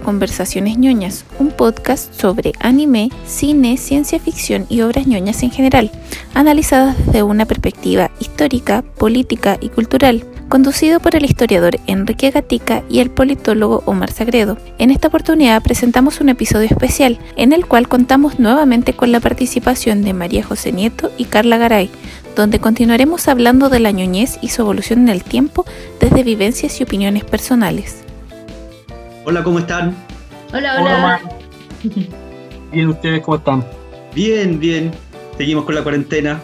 Conversaciones ñoñas, un podcast sobre anime, cine, ciencia ficción y obras ñoñas en general, analizadas desde una perspectiva histórica, política y cultural, conducido por el historiador Enrique Gatica y el politólogo Omar Sagredo. En esta oportunidad presentamos un episodio especial en el cual contamos nuevamente con la participación de María José Nieto y Carla Garay, donde continuaremos hablando de la ñoñez y su evolución en el tiempo desde vivencias y opiniones personales. Hola, ¿cómo están? Hola, hola. Bien, ¿ustedes cómo están? Bien, bien. Seguimos con la cuarentena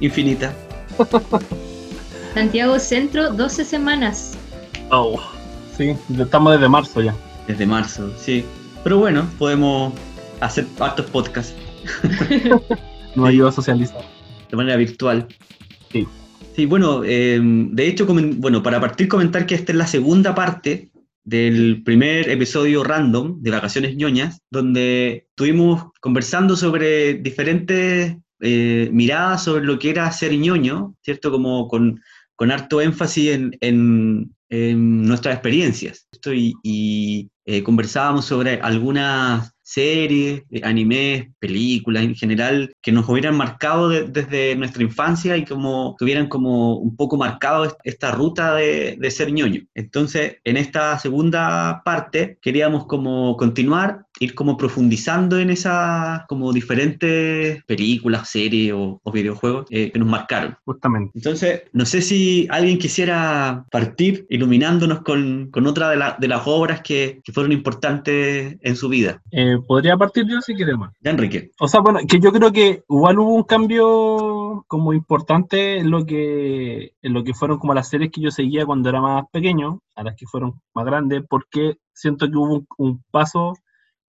infinita. Santiago Centro, 12 semanas. Oh, sí, estamos desde marzo ya. Desde marzo, sí. Pero bueno, podemos hacer hartos podcasts. no ayuda a socializar. De manera virtual. Sí. Sí, bueno, eh, de hecho, bueno, para partir comentar que esta es la segunda parte del primer episodio random de Vacaciones ñoñas, donde estuvimos conversando sobre diferentes eh, miradas sobre lo que era ser ñoño, ¿cierto? Como con, con harto énfasis en, en, nuestras experiencias. Y, y eh, conversábamos sobre algunas series, eh, animes, películas en general, que nos hubieran marcado desde nuestra infancia y como tuvieran como un poco marcado esta ruta de, de, ser ñoño. Entonces, en esta segunda parte queríamos como continuar, ir como profundizando en esas como diferentes películas, series o, videojuegos eh, que nos marcaron. Justamente. Entonces, no sé si alguien quisiera partir iluminándonos con, con otra de, de, las obras que, que, fueron importantes en su vida. Eh, podría partir yo si queremos. Ya, Enrique. O sea, bueno, que yo creo que igual hubo un cambio como importante en lo que, en lo que fueron como las series que yo seguía cuando era más pequeño, a las que fueron más grandes, porque siento que hubo un, un paso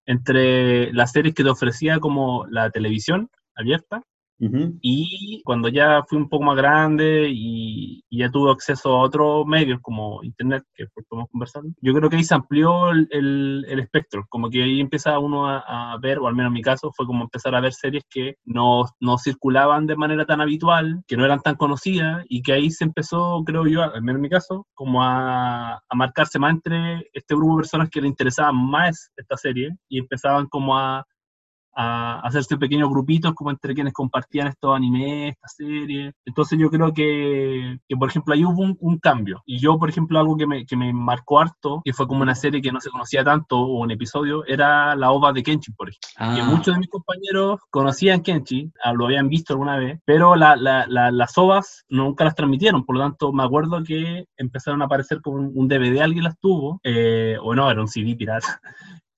entre las series que te ofrecía como la televisión abierta y cuando ya fui un poco más grande y, ya tuve acceso a otros medios como internet, que podemos conversar, yo creo que ahí se amplió el, el, espectro, como que ahí empieza uno a, ver, o al menos en mi caso, fue como empezar a ver series que no, no, circulaban de manera tan habitual, que no eran tan conocidas, y que ahí se empezó, creo yo, al menos en mi caso, como a, a marcarse más entre este grupo de personas que le interesaban más esta serie y empezaban como a a hacerse pequeños grupitos como entre quienes compartían estos animes, estas series. Entonces yo creo que, que por ejemplo, ahí hubo un, cambio. Y yo, por ejemplo, algo que me, que me marcó harto, que fue como una serie que no se conocía tanto o un episodio, era la OVA de Kenchi, por ejemplo. Que ah. muchos de mis compañeros conocían Kenchi, ah, lo habían visto alguna vez, pero la, la, las OVAs nunca las transmitieron. Por lo tanto, me acuerdo que empezaron a aparecer como un DVD, alguien las tuvo, eh, o no, era un CD pirata.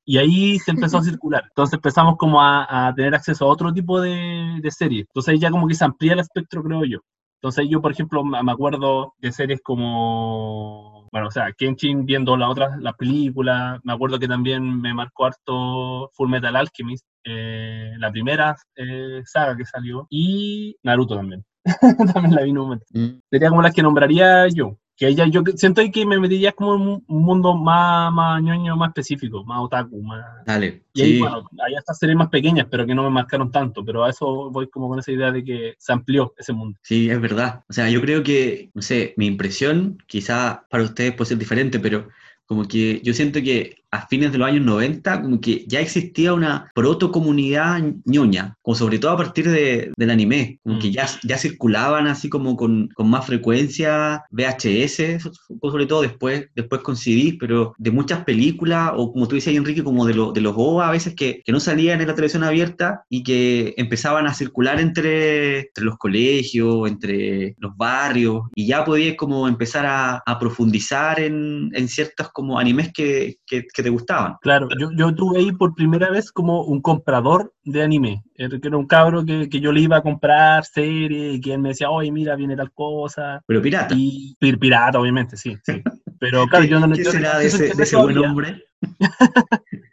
Y ahí se empezó a circular. Entonces empezamos como a, a tener acceso a otro tipo de, de series. Entonces ahí ya como que se amplía el espectro, creo yo. Entonces yo, por ejemplo, me acuerdo de series como, bueno, o sea, Kenshin viendo la otra, la película, me acuerdo que también me marcó harto Full Metal Alchemist, eh, la primera eh, saga que salió, y Naruto también. también la vi en un momento. Mm. Sería como las que nombraría yo que ella, yo siento que me metiría como en un mundo más, más ñoño, más específico, más otaku, más... Dale, y ahí, bueno, hay estas series más pequeñas, pero que no me marcaron tanto, pero a eso voy como con esa idea de que se amplió ese mundo. Sí, es verdad. O sea, yo creo que, no sé, mi impresión, quizá para ustedes puede ser diferente, pero como que yo siento que a fines de los años 90, como que ya existía una proto-comunidad ñoña, como sobre todo a partir de, del anime, como que mm. ya, ya circulaban así como con, con, más frecuencia VHS, sobre todo después, después con CDs, pero de muchas películas, o como tú decías, Enrique, como de, lo, de los OVA a veces que, que, no salían en la televisión abierta y que empezaban a circular entre, entre los colegios, entre los barrios, y ya podías como empezar a, a profundizar en, en ciertos como animes que, que, que te gustaban. Claro, yo, yo tuve ahí por primera vez como un comprador de anime. Era, que era un cabro que, que, yo le iba a comprar series y que él me decía, oye, mira, viene tal cosa. Pero pirata. Y pirata, obviamente, sí. sí. Pero claro, yo no ¿Qué será de ese, de ese buen hombre?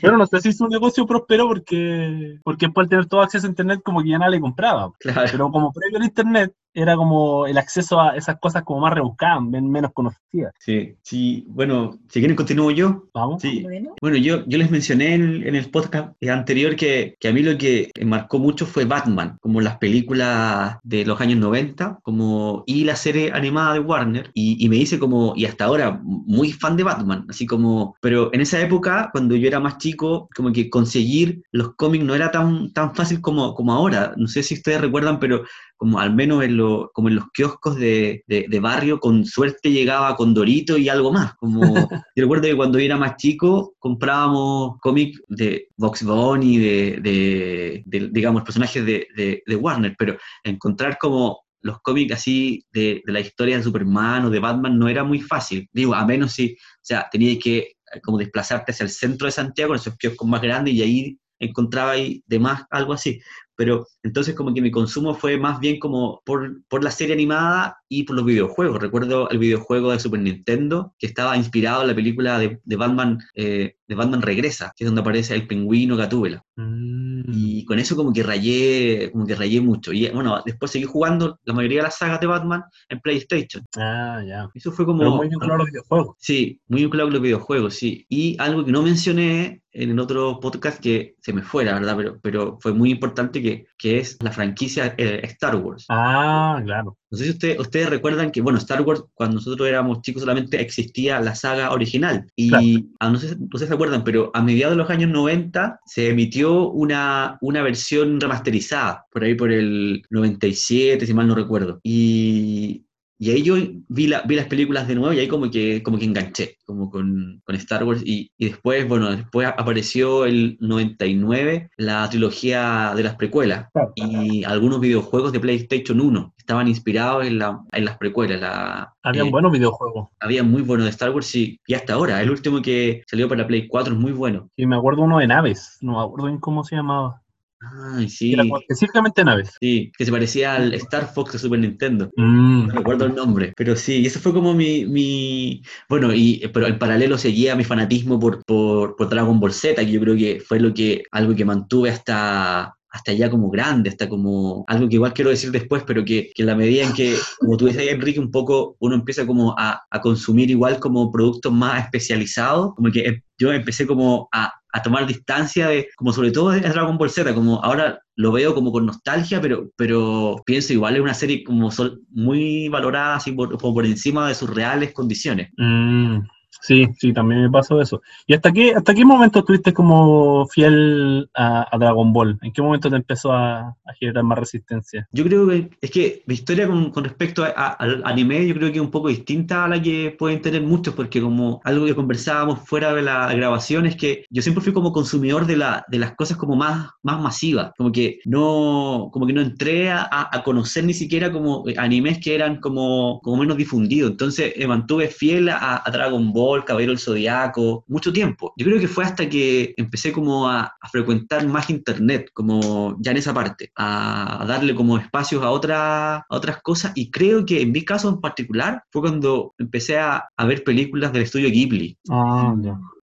Bueno, no sé si su negocio prosperó porque, porque después al tener todo acceso a internet como que ya nadie le compraba. Pero como previo al internet, era como el acceso a esas cosas como más rebuscadas, men- menos conocidas. Sí, sí, bueno, si quieren continúo yo. Vamos. Sí. Bueno, yo, yo les mencioné en el, en el podcast anterior que, que a mí lo que marcó mucho fue Batman, como las películas de los años 90, como, y la serie animada de Warner, y, y me hice como, y hasta ahora, muy fan de Batman, así como, pero en esa época, cuando yo era más chico, como que conseguir los cómics no era tan, tan fácil como, como ahora, no sé si ustedes recuerdan, pero como al menos en, lo- como en los kioscos de, de- de barrio, con suerte llegaba con Dorito y algo más. Como, yo recuerdo que cuando yo era más chico comprábamos cómics de Box Bunny, de, de- de, digamos, personajes de, de- de Warner, pero encontrar como los cómics así de, de la historia de Superman o de Batman no era muy fácil. Digo, a menos si, o sea, tenías que eh, como desplazarte hacia el centro de Santiago, en esos kioscos más grandes, y ahí encontraba ahí de más algo así pero entonces como que mi consumo fue más bien como por, por la serie animada y por los videojuegos. Recuerdo el videojuego de Super Nintendo que estaba inspirado en la película de, de Batman, eh, de Batman Regresa, que es donde aparece el pingüino Gatúbela. Mm. Y con eso como que rayé, como que rayé mucho. Y bueno, después seguí jugando la mayoría de las sagas de Batman en PlayStation. Ah, ya. Eso fue como... Pero muy vinculado a los videojuegos. Sí, muy vinculado con los videojuegos, sí. Y algo que no mencioné en el otro podcast que se me fue, la verdad, pero, pero fue muy importante, que, que es la franquicia eh, Star Wars. Ah, claro. No sé si usted- ustedes recuerdan que, bueno, Star Wars, cuando nosotros éramos chicos solamente existía la saga original. Y Claro. ah, no sé si ustedes se acuerdan, pero a mediados de los años 90 se emitió una, una versión remasterizada, por ahí por el 97, si mal no recuerdo. Y, y ahí yo vi, la- vi las películas de nuevo y ahí como que, como que enganché, como con, con Star Wars. Y, y después, bueno, después apareció el 99, la trilogía de las precuelas y algunos videojuegos de PlayStation 1 estaban inspirados en, la- en las precuelas. La, Habían eh, buenos videojuegos. había muy buenos de Star Wars y, y hasta ahora. El último que salió para Play 4 es muy bueno. Y me acuerdo uno de naves. No me acuerdo bien cómo se llamaba. Ay, sí. Era específicamente naves. Sí, que se parecía al Star Fox de Super Nintendo. Mm. No recuerdo el nombre, pero sí, y eso fue como mi, mi... Bueno, y, pero en paralelo seguía mi fanatismo por, por, por Dragon Ball Z, que yo creo que fue lo que, algo que mantuve hasta, hasta ya como grande, hasta como algo que igual quiero decir después, pero que, que en la medida en que, como tú decías, Enrique, un poco uno empieza como a, a consumir igual como productos más especializados, como que em- yo empecé como a, a tomar distancia de, como sobre todo de Dragon Ball Z, como ahora lo veo como con nostalgia, pero, pero pienso igual es una serie como sol- muy valorada así por, por encima de sus reales condiciones. Mm, Sí, sí, también me pasó eso. ¿Y hasta qué, hasta qué momento estuviste como fiel a, a Dragon Ball? ¿En qué momento te empezó a, a generar más resistencia? Yo creo que es que mi historia con, con respecto a- al anime, yo creo que es un poco distinta a la que pueden tener muchos, porque como algo que conversábamos fuera de la grabación es que yo siempre fui como consumidor de, la, de las cosas como más, más masivas, como que no, como que no entré a, a conocer ni siquiera como animes que eran como, como menos difundidos, entonces me mantuve fiel a Dragon Ball, Caballero del Zodiaco, mucho tiempo. Yo creo que fue hasta que empecé como a, a frecuentar más internet, como ya en esa parte, a, a darle como espacios a, otra- a otras cosas y creo que en mi caso en particular fue cuando empecé a, a ver películas del estudio Ghibli. Ah.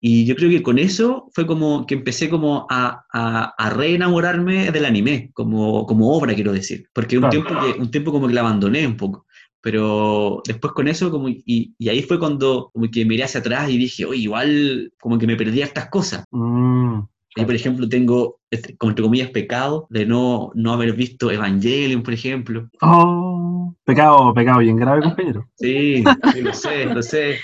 Y yo creo que con eso fue como que empecé como a, a, a reenamorarme del anime, como, como obra, quiero decir. Porque un, Claro. tiempo que, un tiempo como que la abandoné un poco. Pero después con eso, como, y, y ahí fue cuando como que miré hacia atrás y dije, oye, igual como que me perdí estas cosas. Mm, Yo, por ejemplo, tengo, este, como entre comillas, pecado de no, no haber visto Evangelion, por ejemplo. Oh, pecado, pecado bien grave, compañero. Sí, sí, lo sé, lo sé.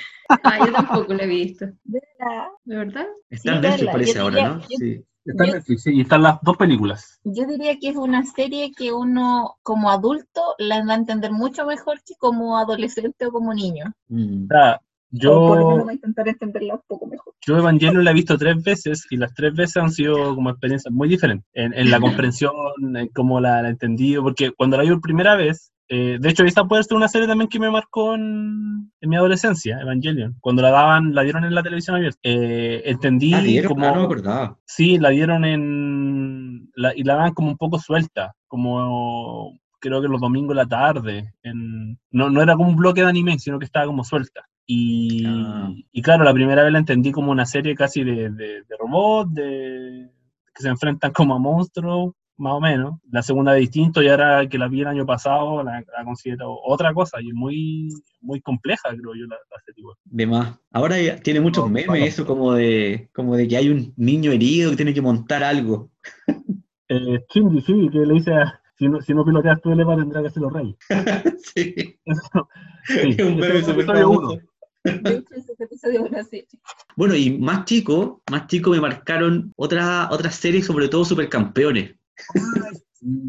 Ah, yo tampoco lo he visto. ¿Verdad? ¿De verdad? Está Sí, en Netflix, verla. parece Yo ahora, ¿no? yo- Sí. Está en Yo- Netflix, sí, y están las dos películas. Yo diría que es una serie que uno como adulto la va a entender mucho mejor que como adolescente o como niño. Mm. O sea, O por lo menos yo, va a intentar entenderla un poco mejor. yo Evangelion la he visto tres veces y las tres veces han sido como experiencias muy diferentes en, en la comprensión, en cómo la, la he entendido, porque cuando la vi por primera vez, eh, de hecho esta puede ser una serie también que me marcó en, en mi adolescencia, Evangelion, cuando la daban, la dieron en la televisión abierta, Eh, entendí Ah, ¿dieron? como... Ah, no me. Sí, la dieron en. la- y la daban como un poco suelta, como creo que los domingos en la tarde. En, no, no era como un bloque de anime, sino que estaba como suelta. Y, Ah. y claro, la primera vez la entendí como una serie casi de, de, de robots, de, que se enfrentan como a monstruos, más o menos. La segunda distinto y ahora que la vi el año pasado la, la considero otra cosa y es muy, muy compleja, creo yo, la, la serie. De más. Ahora ya tiene muchos No, memes, bueno. eso como de, como de que hay un niño herido que tiene que montar algo. Eh, Shinji, sí, que le dice, a- si no, si no piloteas tu eleva tendrá que hacerlo rey. sí, Eso, sí, es un meme súper famoso. De. Bueno, y más chico, más chico me marcaron otras otras series, sobre todo supercampeones.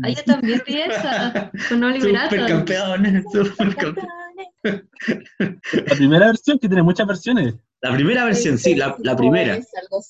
Ah, yo también vi esa, con Oliver Atom. Supercampeones, supercampeones. La primera versión, que tiene muchas versiones. La primera versión, sí, la, la primera. Algo.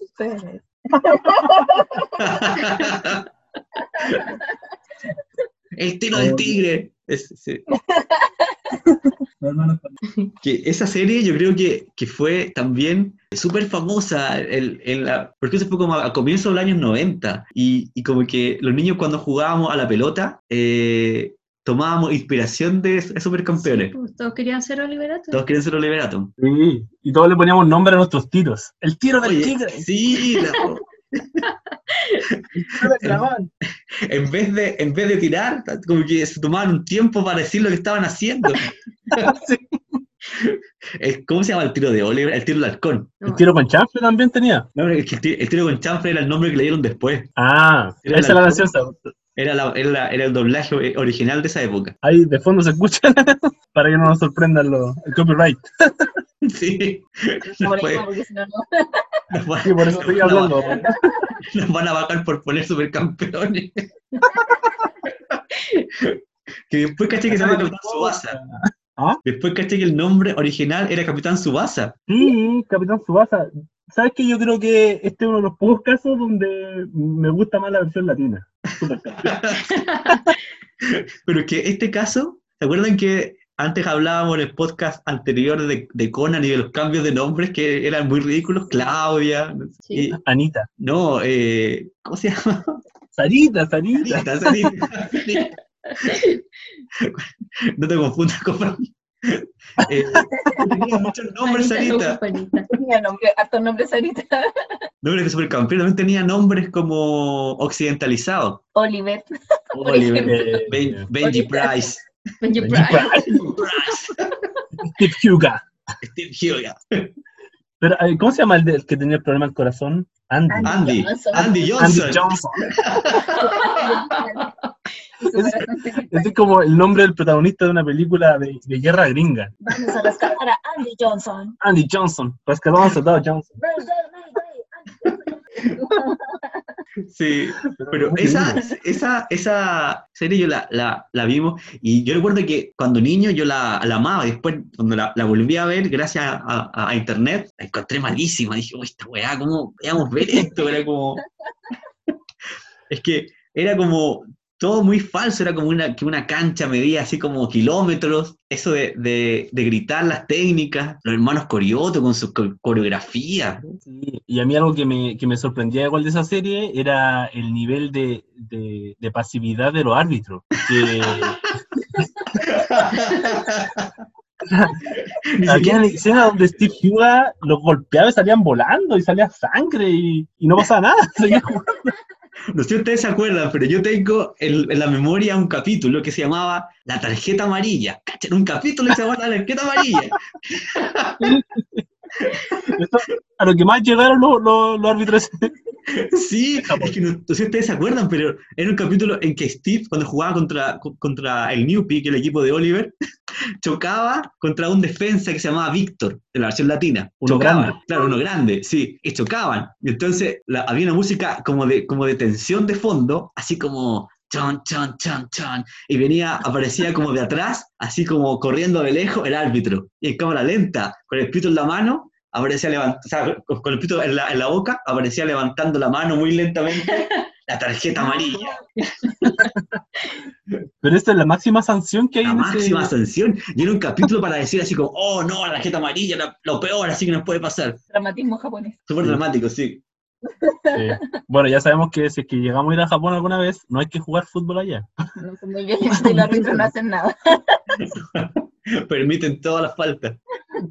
El tiro del tigre. Es- sí. Que esa serie yo creo que, que fue también súper famosa, el- en la- porque eso fue como a, a comienzos de los años 90, y, y como que los niños cuando jugábamos a la pelota, eh, tomábamos inspiración de de Supercampeones. Pues, todos querían ser Oliver Atom. Todos quieren ser Oliver Atom. Sí, y todos le poníamos nombre a nuestros tiros. El tiro del Oye, tigre. sí, la- en, vez de, en vez de tirar, como que se tomaban un tiempo para decir lo que estaban haciendo. Sí. ¿Cómo se llama el tiro de Oliver? El tiro del halcón. El tiro con chanfle también tenía. No, es que el tiro, el tiro con chanfle era el nombre que le dieron después. Ah, Era esa es la- canción. Era, la- era, la- era el doblaje eh, original de esa época. Ahí de fondo se escucha para que no nos sorprendan los, el copyright. Sí. Por Después eso, porque si no, no. nos, van, Sí, por eso estoy nos van a hablando. bajar- nos van a bajar por poner supercampeones. que después caché que se llama Capitán Subasa. ¿Ah? Después caché que el nombre original era Capitán Subasa. Sí, Capitán Subasa. ¿Sabes que Yo creo que este es uno de los pocos casos donde me gusta más la versión latina. Pero es que este caso, ¿se acuerdan que antes hablábamos en el podcast anterior de, de Conan y de los cambios de nombres que eran muy ridículos? Claudia, Sí. y- Anita. no, eh, ¿cómo se llama? Sarita, Sarita. Sarita, Sarita, Sarita. No te confundas con Fran. Eh, tenía muchos nombres, Sarita. Tenía nombre, hartos nombres ahorita. Nombres de supercampeón, también tenía nombres como occidentalizados. Oliver. Oliver, Ben- Benji Oliver. Price, Benji Price. Price, Steve Huga. Steve Huga, Pero, eh, ¿cómo se llama el, del que tenía el problema del corazón? Andy. Andy, Johnson. Andy Andy Johnson. Johnson. Y su corazón se quita. Ese es como el nombre del protagonista de una película de, de guerra gringa. Vamos a rescatar a Andy Johnson. Andy Johnson. Rescatamos a Soldado Johnson. Sí, pero esa, esa, esa serie yo la, la, la vimos y yo recuerdo que cuando niño yo la, la amaba y después cuando la, la volví a ver gracias a, a- a internet la encontré malísima. Dije, "Uy, esta weá, ¿cómo podíamos ver esto? Era como... Es que era como todo muy falso, era como una, que una cancha medía así como kilómetros, eso de, de, de gritar las técnicas, los hermanos Corioto con su co- coreografía. Sí, y a mí algo que me, que me sorprendía igual de esa serie era el nivel de, de, pasividad de los árbitros. Que había escenas donde Steve Huga los golpeaba y salían volando y salía sangre y, y no pasaba nada. Seguía jugando. No sé si ustedes se acuerdan, pero yo tengo en, en la memoria un capítulo que se llamaba La tarjeta amarilla. ¿Cachan? Un capítulo que se llamaba La tarjeta amarilla. A lo que más llegaron los, los, los árbitros. Sí, es que no, no sé si ustedes se acuerdan, pero era un capítulo en que Steve, cuando jugaba contra, contra el que es el equipo de Oliver, chocaba contra un defensa que se llamaba Víctor, de la versión latina. Uno grande. claro, uno grande, sí, y chocaban. Y entonces la- había una música como de, como de tensión de fondo, así como chon, chon, chon, chon, y venía, aparecía como de atrás, así como corriendo de lejos el árbitro, y en cámara lenta, con el pito en la mano, aparecía levantando, o sea, con, con el pito en la, en la boca, aparecía levantando la mano muy lentamente, la tarjeta amarilla, Pero esta es la máxima sanción que hay la en máxima ese... sanción, y era un capítulo para decir así como, oh no, la tarjeta amarilla, la- lo peor, así que nos puede pasar. Dramatismo japonés. Súper Sí. dramático, sí. Sí. Bueno, ya sabemos que si es que llegamos a ir a Japón alguna vez, no hay que jugar fútbol allá. No sé muy bien, y los árbitros no hacen nada. Permiten todas las faltas.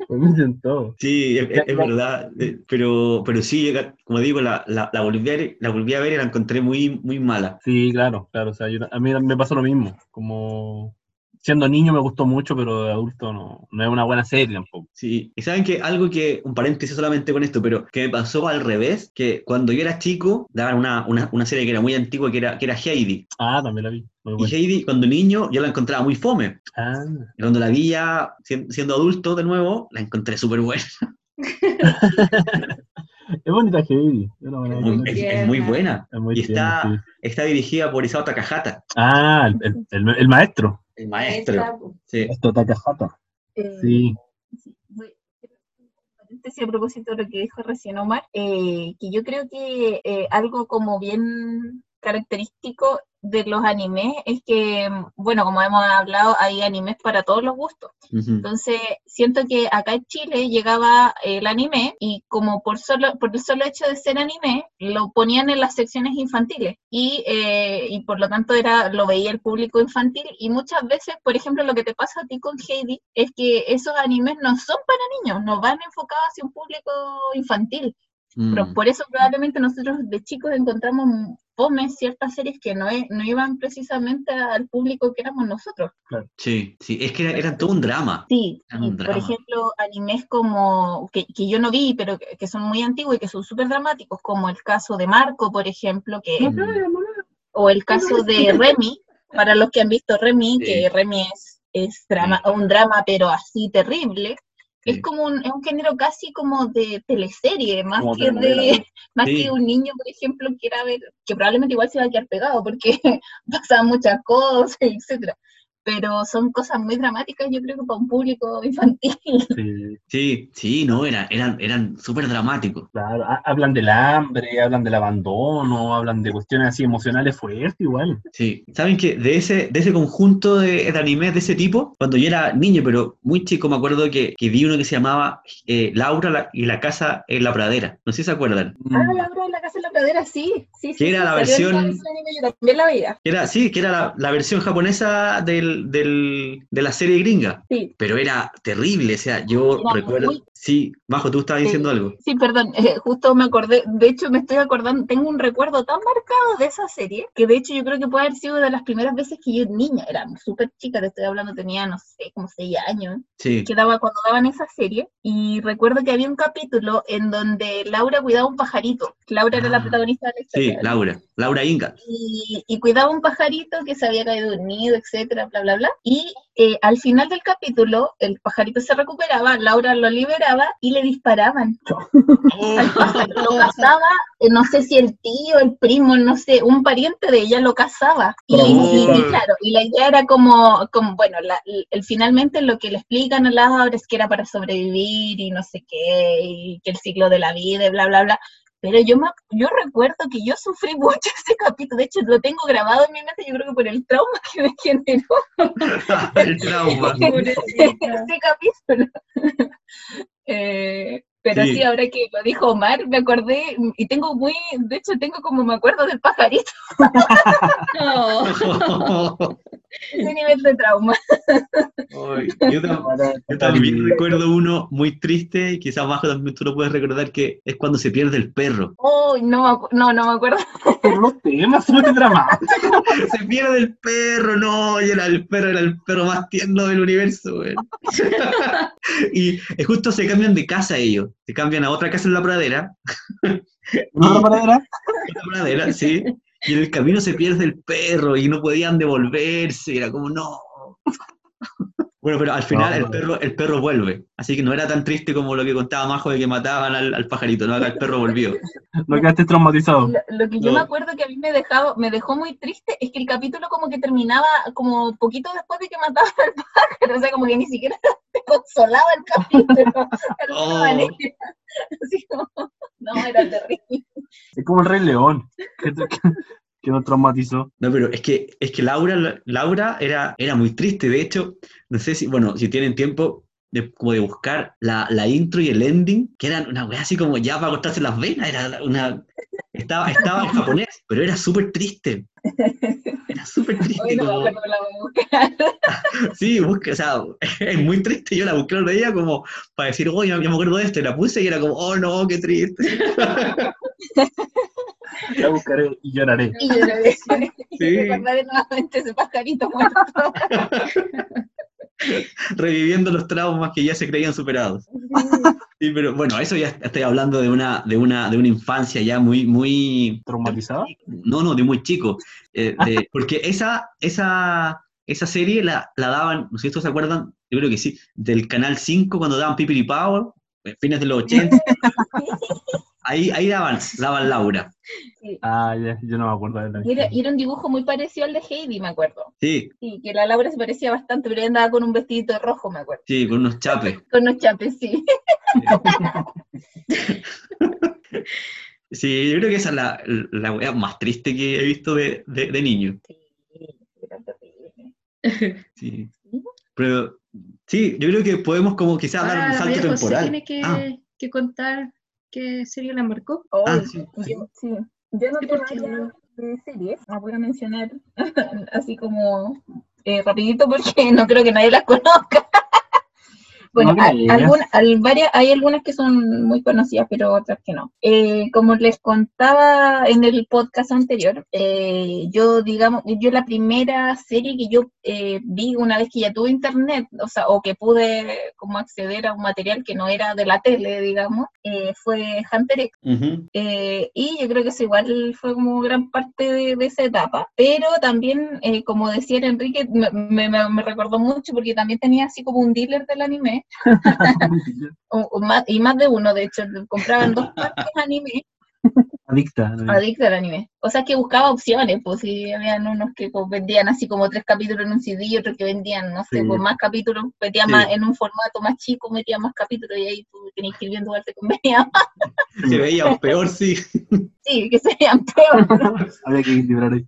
Permiten todo. Sí, es, verdad. eh, Pero, pero sí, como digo, la, la, la volví a ver, la volví a ver y la encontré muy, muy mala. Sí, claro, claro. O sea, yo- a mí me pasó lo mismo. Como siendo niño me gustó mucho, pero de adulto no, no es una buena serie tampoco. Sí, y saben que algo que, un paréntesis solamente con esto, pero que me pasó al revés, que cuando yo era chico, daban una, una, una serie que era muy antigua, que era, que era Heidi. Ah, también la vi. Muy Y. Heidi, cuando niño, yo la encontraba muy fome. Ah, Y cuando la vi ya siendo adulto de nuevo, la encontré súper buena. es bonita Heidi. Es, es, muy buena. Es muy Y está, sí. está dirigida por Isao Takahata, Ah, el, el- el- el maestro. El maestro. Sí. Esto Takahata. Eh, Sí. Voy- a propósito de lo que dijo recién Omar, eh, que yo creo que eh, algo como bien característico de los animes es que, bueno, como hemos hablado, hay animes para todos los gustos. Entonces, siento que acá en Chile llegaba el anime y como por solo por el solo hecho de ser anime, lo ponían en las secciones infantiles y, eh, y por lo tanto era lo veía el público infantil y muchas veces, por ejemplo, lo que te pasa a ti con Heidi es que esos animes no son para niños, no van enfocados hacia un público infantil. Pero Mm. por eso probablemente nosotros de chicos encontramos fome ciertas series que no, no iban precisamente al público que éramos nosotros. Sí, sí, es que era, era todo un drama. Sí, un por ejemplo, animes como que, que yo no vi, pero que, que son muy antiguos y que son súper dramáticos, como el caso de Marco, por ejemplo, que, o el caso de Remy, para los que han visto Remy, Sí. que Remy es, es drama, un drama, pero así terrible. Sí. Es como un, es un género casi como de teleserie, más Como que de, más Sí. que un niño, por ejemplo, quiera ver, que probablemente igual se va a quedar pegado porque pasan muchas cosas, etcétera. Pero son cosas muy dramáticas, yo creo que para un público infantil. Sí, Sí, sí, no, era, eran, eran súper dramáticos. claro. Ha- Hablan del hambre, hablan del abandono, hablan de cuestiones así emocionales fuertes igual. Sí, saben que de ese, de ese conjunto de, de animes de ese tipo, cuando yo era niño, pero muy chico, me acuerdo que, que vi uno que se llamaba eh, Laura la- y la casa en la pradera. No sé si se acuerdan. Ah, Laura en la casa de la pradera, sí, sí, sí. Que era sí, la salió versión- en anime, yo también la veía. Que era, sí, que era la, la versión japonesa del, del- de la serie gringa. Sí. Pero era terrible, o sea, yo Era recuerdo. muy- Sí, Majo, tú estabas Sí. diciendo algo. Sí, perdón, eh, justo me acordé, de hecho me estoy acordando, tengo un recuerdo tan marcado de esa serie, que de hecho yo creo que puede haber sido de las primeras veces que yo niña, era súper chica, te estoy hablando, tenía, no sé, como seis años, Sí, que daba cuando daban esa serie, y recuerdo que había un capítulo en donde Laura cuidaba un pajarito, Laura era la Ah, protagonista de la sí, historia, Laura. Laura Inga. y, y cuidaba un pajarito que se había caído de un nido, etcétera, bla, bla, bla. Y eh, al final del capítulo, el pajarito se recuperaba, Laura lo liberaba y le disparaban. Lo cazaba, eh, no sé si el tío, el primo, no sé, un pariente de ella lo cazaba. Y, y- y claro, y la idea era como, como bueno, la- el, finalmente lo que le explican a Laura es que era para sobrevivir y no sé qué, y que el ciclo de la vida, y bla, bla, bla. Pero yo, me, yo recuerdo que yo sufrí mucho ese capítulo, de hecho lo tengo grabado en mi mente, yo creo que por el trauma que me generó El trauma. ese capítulo. Eh, pero Sí. sí. ahora que lo dijo Omar, me acordé, y tengo muy, de hecho tengo como me acuerdo del pajarito, No. Ese nivel de trauma. Ay, yo, tam- yo también recuerdo uno muy triste y quizás Majo también tú lo puedes recordar que es cuando se pierde el perro. Oh, no, no, no me acuerdo. Pero los temas muy dramáticos. Se pierde el perro, no, y era el perro, era el perro más tierno del universo, güey. y eh, justo se cambian de casa ellos, se cambian a otra casa en la pradera, ¿No la paradera? otra pradera, sí, y en el camino se pierde el perro y no podían devolverse, era como, no. Bueno, pero al final No. el perro, el perro vuelve, así que no era tan triste como lo que contaba Majo de que mataban al, al pajarito, no, acá el perro volvió. No quedaste traumatizado. Lo, lo que yo No. me acuerdo que a mí me dejaba, me dejó muy triste es que el capítulo como que terminaba como poquito después de que mataban al pájaro, o sea, como que ni siquiera te consolaba el capítulo. Oh. Así como, no, era terrible. Es como el Rey León, que, que, que nos traumatizó. No, pero es que, es que Laura, Laura era, era muy triste. De hecho, no sé si, bueno, si tienen tiempo de, como de buscar la, la intro y el ending, que eran una weá así como ya para cortarse las venas. Era una, estaba, estaba en japonés, pero era súper triste. Era súper triste. Hoy no como- la buscar. Sí, busca, o sea, es muy triste. Yo la busqué el otro día como para decir, oye, ya me acuerdo de esto, y la puse y era como, oh no, qué triste. La buscaré y lloraré. Y yo le Sí. y recordaré nuevamente ese pajarito muerto. Reviviendo los traumas que ya se creían superados. Sí, pero bueno, eso ya estoy hablando de una, de una, de una infancia ya muy, muy, ¿Traumatizada? no, no, de muy chico. Eh, de- porque esa, esa, esa serie la, la daban, no sé si ustedes se acuerdan, yo creo que sí, del Canal 5 cuando daban Pipiri Power, en fines de los 80. Ahí, ahí daban, daban Laura. Sí. Ah, ya, yo no me acuerdo de la Y era, y era un dibujo muy parecido al de Heidi, me acuerdo. Sí, Sí, que la Laura se parecía bastante, pero ella andaba con un vestidito rojo, me acuerdo. sí, con unos chapes. Con unos chapes, sí. Sí, yo creo que esa es la, la wea más triste que he visto de, de, de niño. Sí. Pero sí, yo creo que podemos como quizás dar Ahora un salto José temporal. tiene que, Ah. que contar qué serie la marcó. Ah, Ay, sí. yo, sí. Yo no Sí, te porque vaya no- de series, las voy a mencionar así como eh, rapidito porque no creo que nadie las conozca. Bueno, No hay, alguna- varias, hay algunas que son muy conocidas, pero otras que no. Eh, como les contaba en el podcast anterior, eh, yo, digamos, yo la primera serie que yo eh, vi una vez que ya tuve internet, o sea, o que pude como acceder a un material que no era de la tele, digamos, eh, fue Hunter X. Eh, y yo creo que eso igual fue como gran parte de, de esa etapa. Pero también, eh, como decía el Enrique, me- me- me recordó mucho porque también tenía así como un dealer del anime, o- o más- y más de uno, de hecho, compraban dos partes anime, Adicta. adicta al anime. O sea, que buscaba opciones, pues si habían unos que pues, vendían así como tres capítulos en un CD y otros que vendían, no sé, Sí. pues más capítulos, metían Sí. más en un formato más chico, metían más capítulos y ahí tú tenías que ir viendo cuál te convenía. Se veía peor, sí. Sí, que serían peor. Había que equilibrar ahí.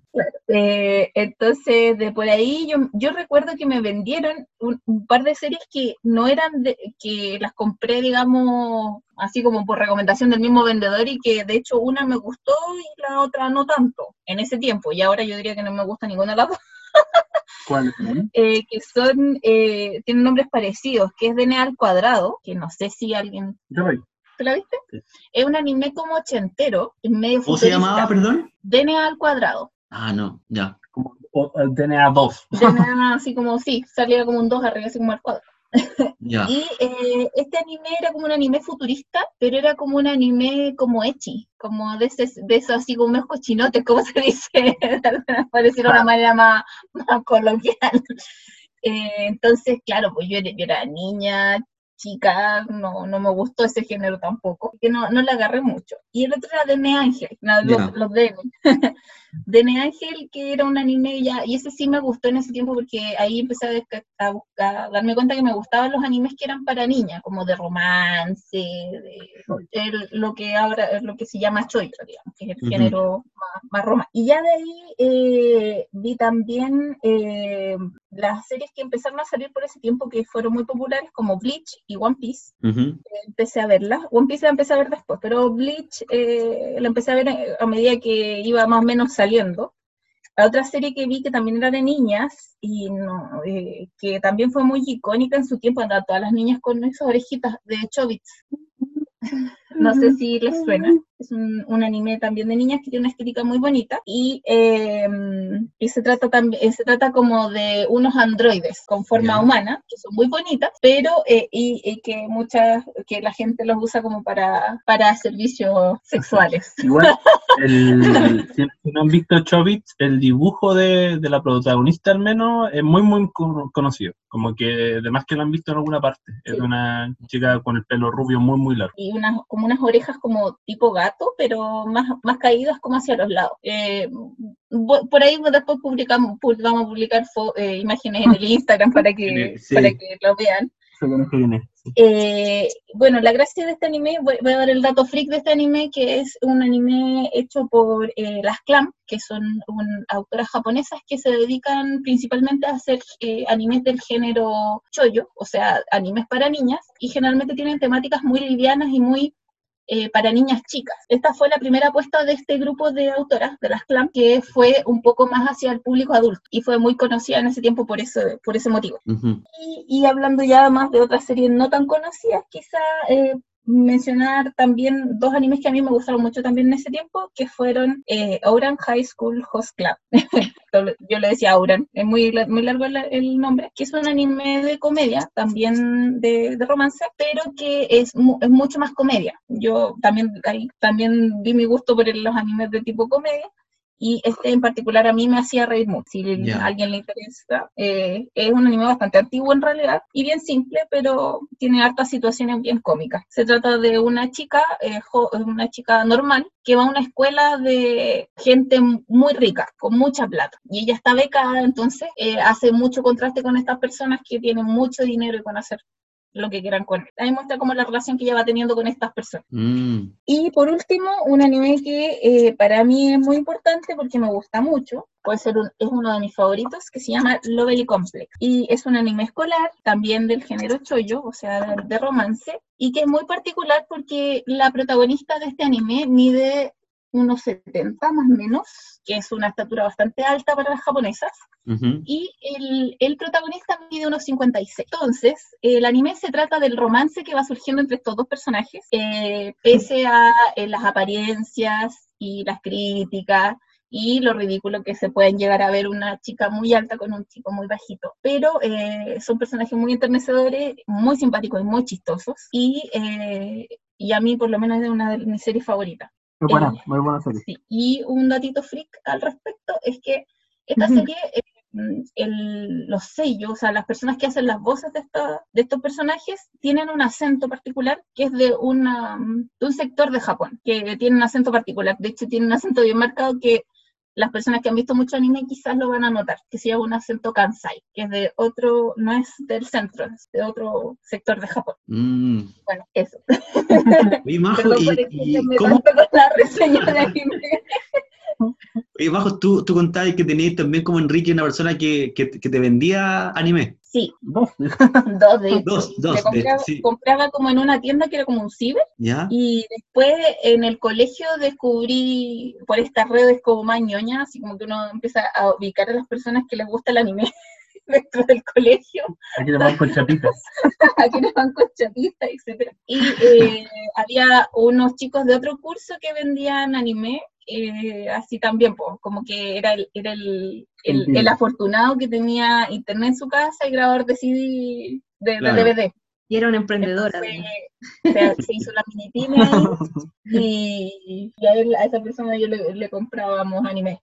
Eh, entonces, de por ahí, yo, yo recuerdo que me vendieron un, un par de series que no eran de, que las compré, digamos, así como por recomendación del mismo vendedor y que de hecho una me gustó y la otra no tanto en ese tiempo. Y ahora yo diría que no me gusta ninguna de las dos, ¿Cuál? es? eh, que son, eh, tienen nombres parecidos, que es DNA al cuadrado, que no sé si alguien, Yo voy. ¿tú la viste? Sí. Es un anime como ochentero, es medio ¿Cómo se futurista. llamaba, perdón? DNA al cuadrado. Ah, no, ya. Como o- el DNA 2. DNA así como, sí, salía como un 2 arriba, así como al cuadrado. Y eh, este anime era como un anime futurista, pero era como un anime como echi, como de, ese, de esos así como unos cochinotes, como se dice, para decirlo de una manera más, más coloquial. Eh, entonces, claro, pues yo era, yo era niña, chica, no, no me gustó ese género tampoco, que no, no le agarré mucho. Y el otro era Dene Ángel, no, los, los Dene. Dene Ángel, que era un anime ya, y ese sí me gustó en ese tiempo porque ahí empecé a, buscar- a darme cuenta que me gustaban los animes que eran para niñas, como de romance, de, el- lo que ahora lo que se llama choicho, digamos, que es el género más, más romance. Y ya de ahí eh, vi también eh, las series que empezaron a salir por ese tiempo que fueron muy populares, como Bleach y One Piece Ujú. empecé a verla. One Piece la empecé a ver después, pero Bleach eh, la empecé a ver eh, a medida que iba más o menos saliendo. La otra serie que vi que también era de niñas y no, eh, que también fue muy icónica en su tiempo, andaban todas las niñas con esas orejitas de Chobits. No sé si les suena. Es un, un anime también de niñas que tiene una estética muy bonita y, eh, y se trata también se trata como de unos androides con forma humana que son muy bonitas, pero eh, y, y que muchas que la gente los usa como para para servicios sexuales. Igual, el, si, no han visto Chobits, el dibujo de, de la protagonista al menos es muy, muy co- conocido. Como que además que lo han visto en alguna parte. Es Sí. una chica con el pelo rubio muy, muy largo. y unas como unas orejas como tipo gato, pero más, más caídas como hacia los lados. Eh, por ahí después publicamos, pu- vamos a publicar fo- eh, imágenes en el Instagram para que, Sí. para que lo vean. Eh, bueno, la gracia de este anime, voy, voy a dar el dato freak de este anime, que es un anime hecho por eh, las Clam, que son un- autoras japonesas que se dedican principalmente a hacer eh, animes del género choyo, o sea, animes para niñas, y generalmente tienen temáticas muy livianas y muy eh, para niñas chicas. Esta fue la primera apuesta de este grupo de autoras, de las CLAM, que fue un poco más hacia el público adulto y fue muy conocida en ese tiempo por, eso, por ese motivo. Y hablando ya más de otras series no tan conocidas, quizá eh, mencionar también dos animes que a mí me gustaron mucho también en ese tiempo, que fueron eh, Ouran High School Host Club. Yo le decía Ouran, es muy, muy largo el, el nombre, que es un anime de comedia, también de, de romance, pero que es, mu- es mucho más comedia. Yo también, ahí, también di mi gusto por los animes de tipo comedia. Y este en particular a mí me hacía reír mucho. Si a alguien le interesa, eh, es un anime bastante antiguo en realidad y bien simple, pero tiene hartas situaciones bien cómicas. Se trata de una chica, eh, jo- una chica normal, que va a una escuela de gente muy rica, con mucha plata. Y ella está becada, entonces eh, hace mucho contraste con estas personas que tienen mucho dinero y pueden hacer lo que quieran con él. Ahí muestra como la relación que ella va teniendo con estas personas. Mm, Y por último, un anime que eh, para mí es muy importante porque me gusta mucho, puede ser un- es uno de mis favoritos, que se llama Lovely Complex. Y es un anime escolar, también del género choyo, o sea, de, de romance, y que es muy particular porque la protagonista de este anime mide unos 70 más o menos, que es una estatura bastante alta para las japonesas, y el, el protagonista mide unos 56. Entonces, el anime se trata del romance que va surgiendo entre estos dos personajes, eh, pese a eh, las apariencias y las críticas y lo ridículo que se pueden llegar a ver una chica muy alta con un chico muy bajito. Pero eh, son personajes muy enternecedores, muy simpáticos y muy chistosos, y, eh, y a mí por lo menos es una de mis series favoritas. Muy buena, Eh, muy buena serie. Sí, y un datito freak al respecto es que esta serie, eh, el- los sellos, o sea, las personas que hacen las voces de, esta- de estos personajes tienen un acento particular que es de, una, mm, de un sector de Japón, que tiene un acento particular. De hecho, tiene un acento bien marcado que las personas que han visto mucho anime quizás lo van a notar, que se llama un acento Kansai, que es de otro, no es del centro, es de otro sector de Japón. Mm. Bueno, eso. Majo, ¿y, y cómo, la reseña de anime. oye, Majo, tú, tú contabas que tenías también como Enrique una persona que, que, que te vendía anime? Sí, Dos. Dos, de. Dos, dos, de- compraba, sí. compraba como en una tienda que era como un ciber ¿Ya? y después en el colegio descubrí por estas redes como más ñoñas, así como que uno empieza a ubicar a las personas que les gusta el anime dentro del colegio, Aquí le van con chapitas. a quienes van con chapistas, etc. Y eh, había unos chicos de otro curso que vendían anime, eh, así también, pues, como que era el, era el, el, Entiendo. el afortunado que tenía internet en su casa y grabador de CD, de, de Claro. DVD. Y era una emprendedora. Entonces, se, se hizo la mini pyme ahí y, y a, él- a esa persona yo le, le comprábamos anime.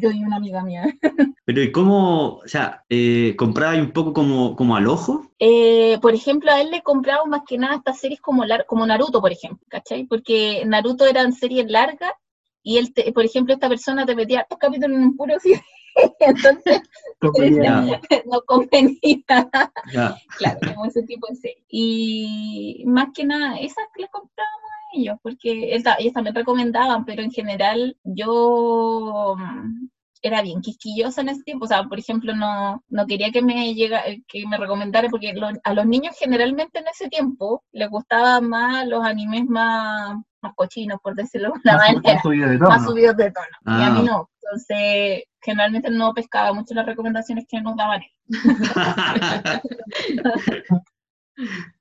Yo y una amiga mía. Pero ¿y cómo, o sea, eh, compraba un poco como, como al ojo? Eh, por ejemplo, a él le compraba más que nada estas series como, lar- como Naruto, por ejemplo, ¿cachai? Porque Naruto eran series largas y él, te- por ejemplo, esta persona te metía dos capítulos en un puro CD. Entonces, no convenía. Ya. Claro, como ese tipo de serie. Y más que nada, esas que les comprábamos a ellos, porque ellos también recomendaban, pero en general yo mm, era bien quisquillosa en ese tiempo. O sea, por ejemplo, no, no quería que me llega, que me recomendara, porque lo- a los niños generalmente en ese tiempo les gustaban más los animes más, más cochinos, por decirlo de una Más- manera más subido de más tono. subidos de tono. Y a mí Ah. no. Entonces, generalmente no pescaba mucho las recomendaciones que nos daban.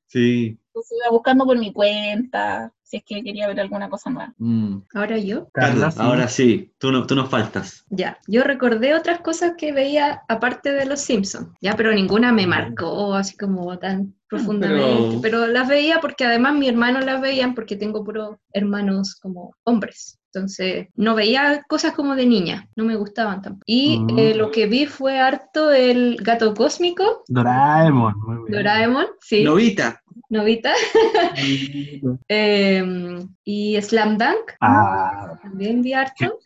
sí. Entonces iba buscando por mi cuenta, si es que quería ver alguna cosa nueva. Mm. Ahora yo. Carla, ahora sí, tú, no, tú nos faltas. Ya, yo recordé otras cosas que veía aparte de Los Simpsons, ya, pero ninguna me marcó así como tan profundamente, pero, las veía porque además mis hermanos las veían porque tengo puros hermanos como hombres, entonces no veía cosas como de niña, no me gustaban tampoco. Y Mm. eh, lo que vi fue harto el gato cósmico, Doraemon. Muy bien. Doraemon, sí, Novita. Novita, eh, y Slam Dunk, Ah, también vi harto.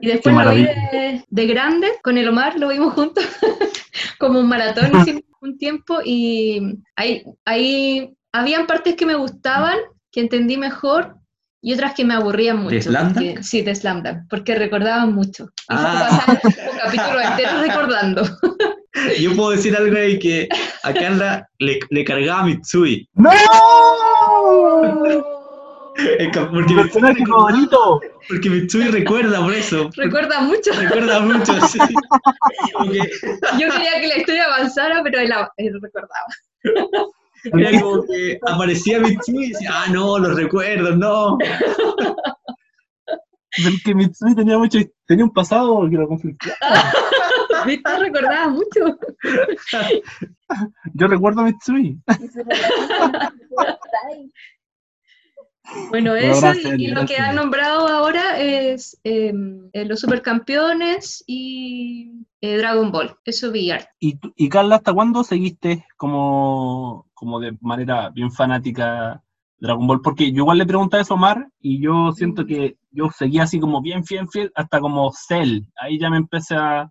Y después lo vi de, de grande, con el Omar, lo vimos juntos, como un maratón hicimos un tiempo, y ahí, ahí habían partes que me gustaban, que entendí mejor, y otras que me aburrían mucho. Slam Dunk? sí, de Slam Dunk, porque recordaban mucho. Y Ah. pasaban un capítulo entero recordando. Yo puedo decir algo ahí que a Carla le, le cargaba Mitsui. ¡No! porque personaje favorito. Porque Mitsui recuerda por eso. Recuerda mucho. Recuerda mucho, sí. Yo quería que la historia avanzara, pero él, él recordaba. Era como que aparecía Mitsui y decía, ah, no, los recuerdos, no. El que Mitsui tenía mucho, tenía un pasado que lo conflictaba. ¿Viste? Recordaba mucho. Yo recuerdo a Mitsui. Bueno, eso y, lo que han nombrado ahora es em, eh, los supercampeones y eh, Dragon Ball. Eso vi ¿Y, ¿Y Carla, hasta cuándo seguiste como, como de manera bien fanática Dragon Ball? Porque yo igual le pregunté a eso a Omar y yo siento que yo seguía así como bien fiel, fiel hasta como Cell. Ahí ya me empecé a,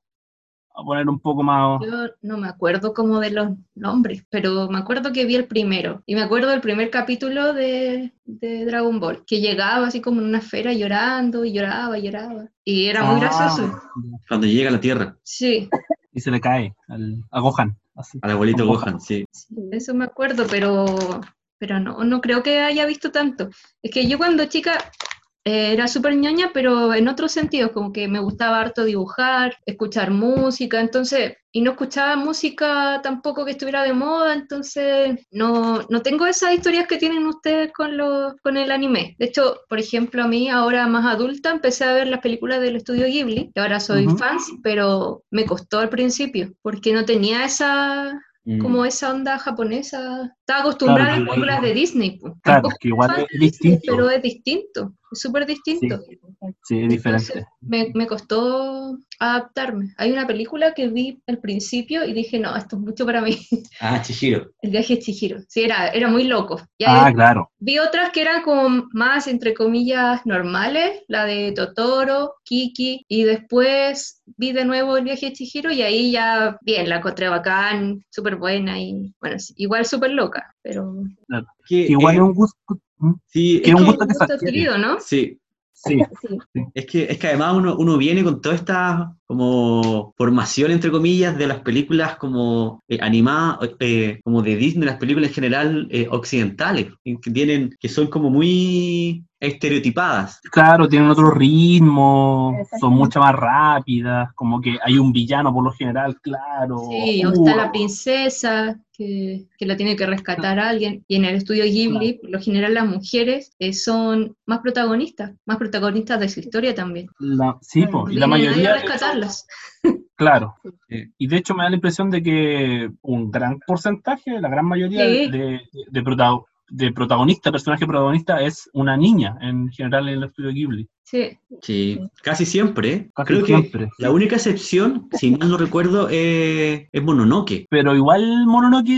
a poner un poco más... Yo no me acuerdo como de los nombres, pero me acuerdo que vi el primero. Y me acuerdo del primer capítulo de, de Dragon Ball, que llegaba así como en una esfera llorando y lloraba y lloraba. Y era muy ah, gracioso. Cuando llega a la Tierra. Sí. Y se le cae al, a Gohan. al abuelito Gohan, sí. sí. Eso me acuerdo, pero, pero no, no creo que haya visto tanto. Es que yo cuando chica eh, era súper ñoña, pero en otros sentidos, como que me gustaba harto dibujar, escuchar música, entonces, y no escuchaba música tampoco que estuviera de moda, entonces no, no tengo esas historias que tienen ustedes con, los, con el anime. De hecho, por ejemplo, a mí ahora más adulta empecé a ver las películas del estudio Ghibli, y ahora soy fan, pero me costó al principio, porque no tenía esa como mm. esa onda japonesa. Estaba acostumbrada a las películas de Disney. Claro, que igual es distinto. Pero es distinto, es súper distinto. Sí, es diferente. me, me, costó adaptarme. Hay una película que vi al principio y dije, no, esto es mucho para mí. Ah, Chihiro. El viaje de Chihiro. Sí, era, era muy loco. ah, claro. Vi otras que eran como más, entre comillas, normales, la de Totoro, Kiki, y después vi de nuevo el viaje de Chihiro y ahí ya, bien, la encontré bacán, súper buena y, bueno, igual súper loca, pero... igual es un gusto... Sí, es un gusto que ¿no? Sí, Sí. Es que, es que además uno, uno, viene con toda esta como formación, entre comillas, de las películas como eh, animadas, eh, como de Disney, las películas en general eh, occidentales, que, tienen, que son como muy estereotipadas. Claro, tienen otro ritmo, son mucho más rápidas, como que hay un villano por lo general, claro. Sí, o está la princesa que, que, la tiene que rescatar a alguien, y en el estudio Ghibli, por lo general las mujeres eh, son más protagonistas, más protagonistas de su historia también. La, sí, y la mayoría... rescatarlas. Claro, y de hecho me da la impresión de que un gran porcentaje, la gran mayoría de, de, de, de protagonista, personaje protagonista, es una niña en general en el estudio Ghibli. Sí. Sí, casi siempre. Creo que la única excepción, si mal no recuerdo, es Mononoke. Pero igual Mononoke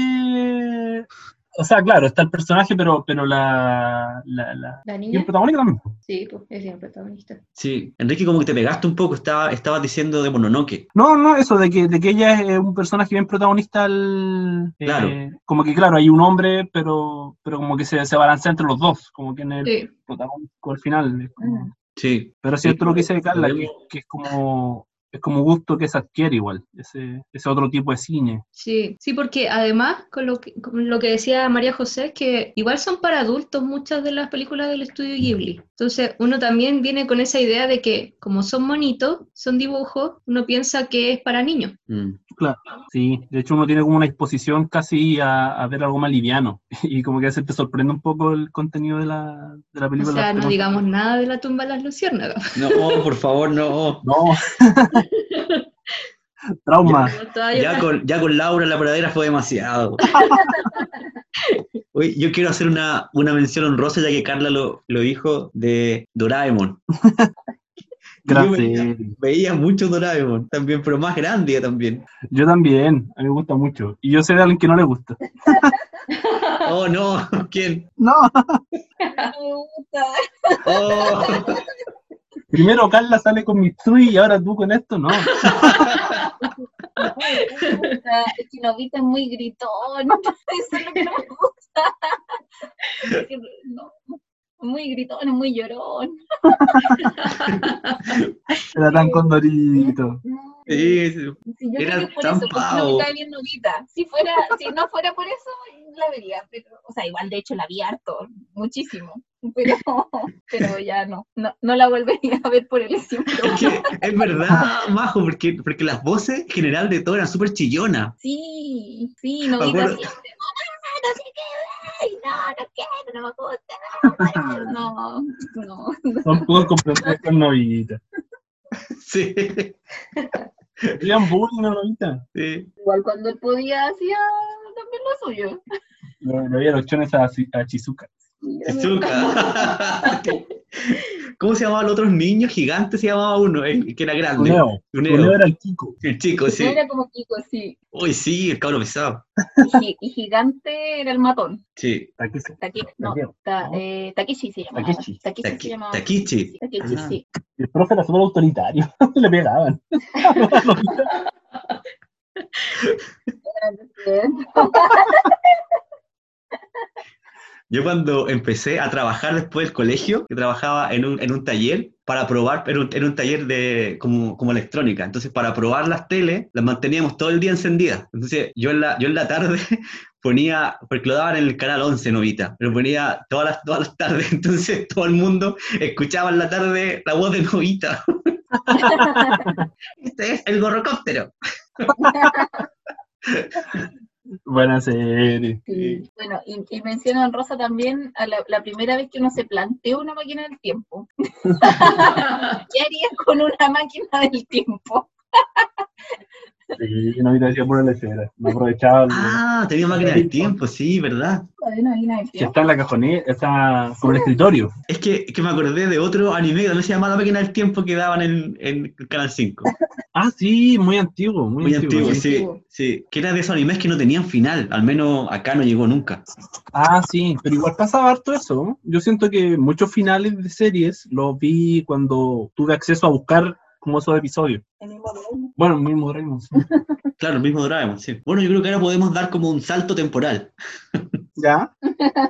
o sea, claro, está el personaje, pero, pero la, la, la, niña. el protagonista también. Sí, pues es el protagonista. Sí, Enrique, como que te pegaste un poco, estaba, estabas diciendo de Mononoke. No, no, eso, de que, de que ella es un personaje bien protagonista. Al, eh, claro. como que, claro, hay un hombre, pero, pero como que se, se balancea entre los dos, como que en el sí. protagonista al final. Sí. Pero es cierto lo que dice Carla, que, que es como es como gusto que se adquiere igual, ese, ese otro tipo de cine. Sí, sí, porque además, con lo, que, con lo que decía María José, que igual son para adultos muchas de las películas del estudio Ghibli. Entonces, uno también viene con esa idea de que, como son monitos, son dibujos, uno piensa que es para niños. Mm. Claro, sí. De hecho, uno tiene como una exposición casi a, a, ver algo más liviano. Y como que a veces te sorprende un poco el contenido de la, de la película. O sea, no digamos nada de la tumba de las luciérnagas. No, por favor, no. No. Trauma. Ya con, ya con Laura la pradera fue demasiado. Oye, yo quiero hacer una, una mención honrosa, ya que Carla lo, lo dijo, de Doraemon. Gracias. Veía, veía, mucho Doraemon también, pero más grande también. Yo también, a mí me gusta mucho. Y yo sé de alguien que no le gusta. oh, no, ¿quién? No. me gusta. Oh. Primero Carla sale con Mitsui y ahora tú con esto, no. No me gusta, es que Novita es muy gritón, eso es lo que no me gusta. No, muy gritón, muy llorón. Era tan condorito. No, Sí, si yo era creo que por eso, porque no me cae bien Novita. Si, fuera, si no fuera por eso, la vería, pero, o sea, igual de hecho la vi harto, muchísimo. pero, pero ya no, no, no la volvería a ver por el. Es, que, es verdad, Majo, porque, porque las voces en general de todo eran súper chillonas. Sí, sí, no Me grita acuerdo- siempre, "Mamá, no sé qué, ay, no, no quiero, no me gusta, no, no. Son puedo comprender con novita. Sí, Hacían bullying a novita. sí. Igual cuando él podía hacía también lo suyo. Le le veía los chones a, a Chizuka. ¿Cómo se llamaban los otros niños? Gigantes se llamaba uno, el que era grande. Tuneo. Tuneo era el Kiko. El chico, sí. Era como Kiko, sí. Uy, sí, el cabro pesado. Y, gi- y gigante era el matón. Sí. Takeshi. Taki, no, ta- eh, Takeshi se llamaba. Takeshi. Takeshi se Taki- llamaba. Takichi. Sí, Takeshi, Ah. sí. El profe era súper autoritario. Le pegaban. Yo cuando empecé a trabajar después del colegio, que trabajaba en un, en un taller para probar, en un, en un taller de como, como electrónica. Entonces, para probar las teles, las manteníamos todo el día encendidas. Entonces, yo en la, yo en la tarde ponía, porque lo daban en el canal 11, Novita, pero ponía todas las, todas las tardes. Entonces, todo el mundo escuchaba en la tarde la voz de Novita. este es el gorrocóptero. Buena serie. Sí. Bueno, y, y menciona Rosa también a la, la primera vez que uno se planteó una máquina del tiempo. ¿Qué haría con una máquina del tiempo? Sí, novita decía pura lecera. No aprovechaba. el- Ah, tenía máquina del tiempo, sí, ¿verdad? Una Que está en la cajonera, está sobre el escritorio. Es que, que me acordé de otro anime que también se llamaba La máquina del tiempo que daban en, en el Canal 5. Ah, sí, muy antiguo, muy, Muy antiguo, sí. sí, Antiguo. sí. Que era de esos animes que no tenían final, al menos acá no llegó nunca. Ah, sí, pero igual pasaba harto eso. Yo siento que muchos finales de series los vi cuando tuve acceso a buscar como esos episodios. El mismo. Bueno, mismo Raymond. sí. Claro, el mismo Doraemon, sí. Bueno, yo creo que ahora podemos dar como un salto temporal. ¿Ya?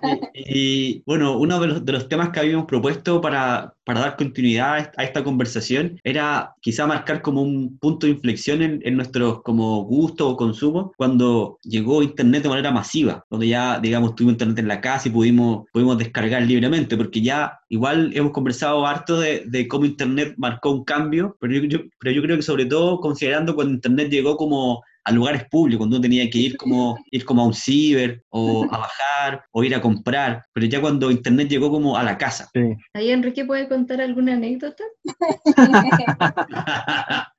Y, y, bueno, uno de los, de los temas que habíamos propuesto para, para dar continuidad a esta- conversación era quizá marcar como un punto de inflexión en, en nuestros como gustos o consumos cuando llegó Internet de manera masiva, donde ya, digamos, tuvimos Internet en la casa y pudimos, pudimos descargar libremente, porque ya igual hemos conversado harto de, de cómo Internet marcó un cambio, pero yo, yo- pero yo creo que sobre todo considerando cuando Internet llegó como a lugares públicos, cuando uno tenía que ir como, ir como a un ciber, o a bajar, o ir a comprar, pero ya cuando Internet llegó como a la casa. Sí. Ahí Enrique puede contar alguna anécdota.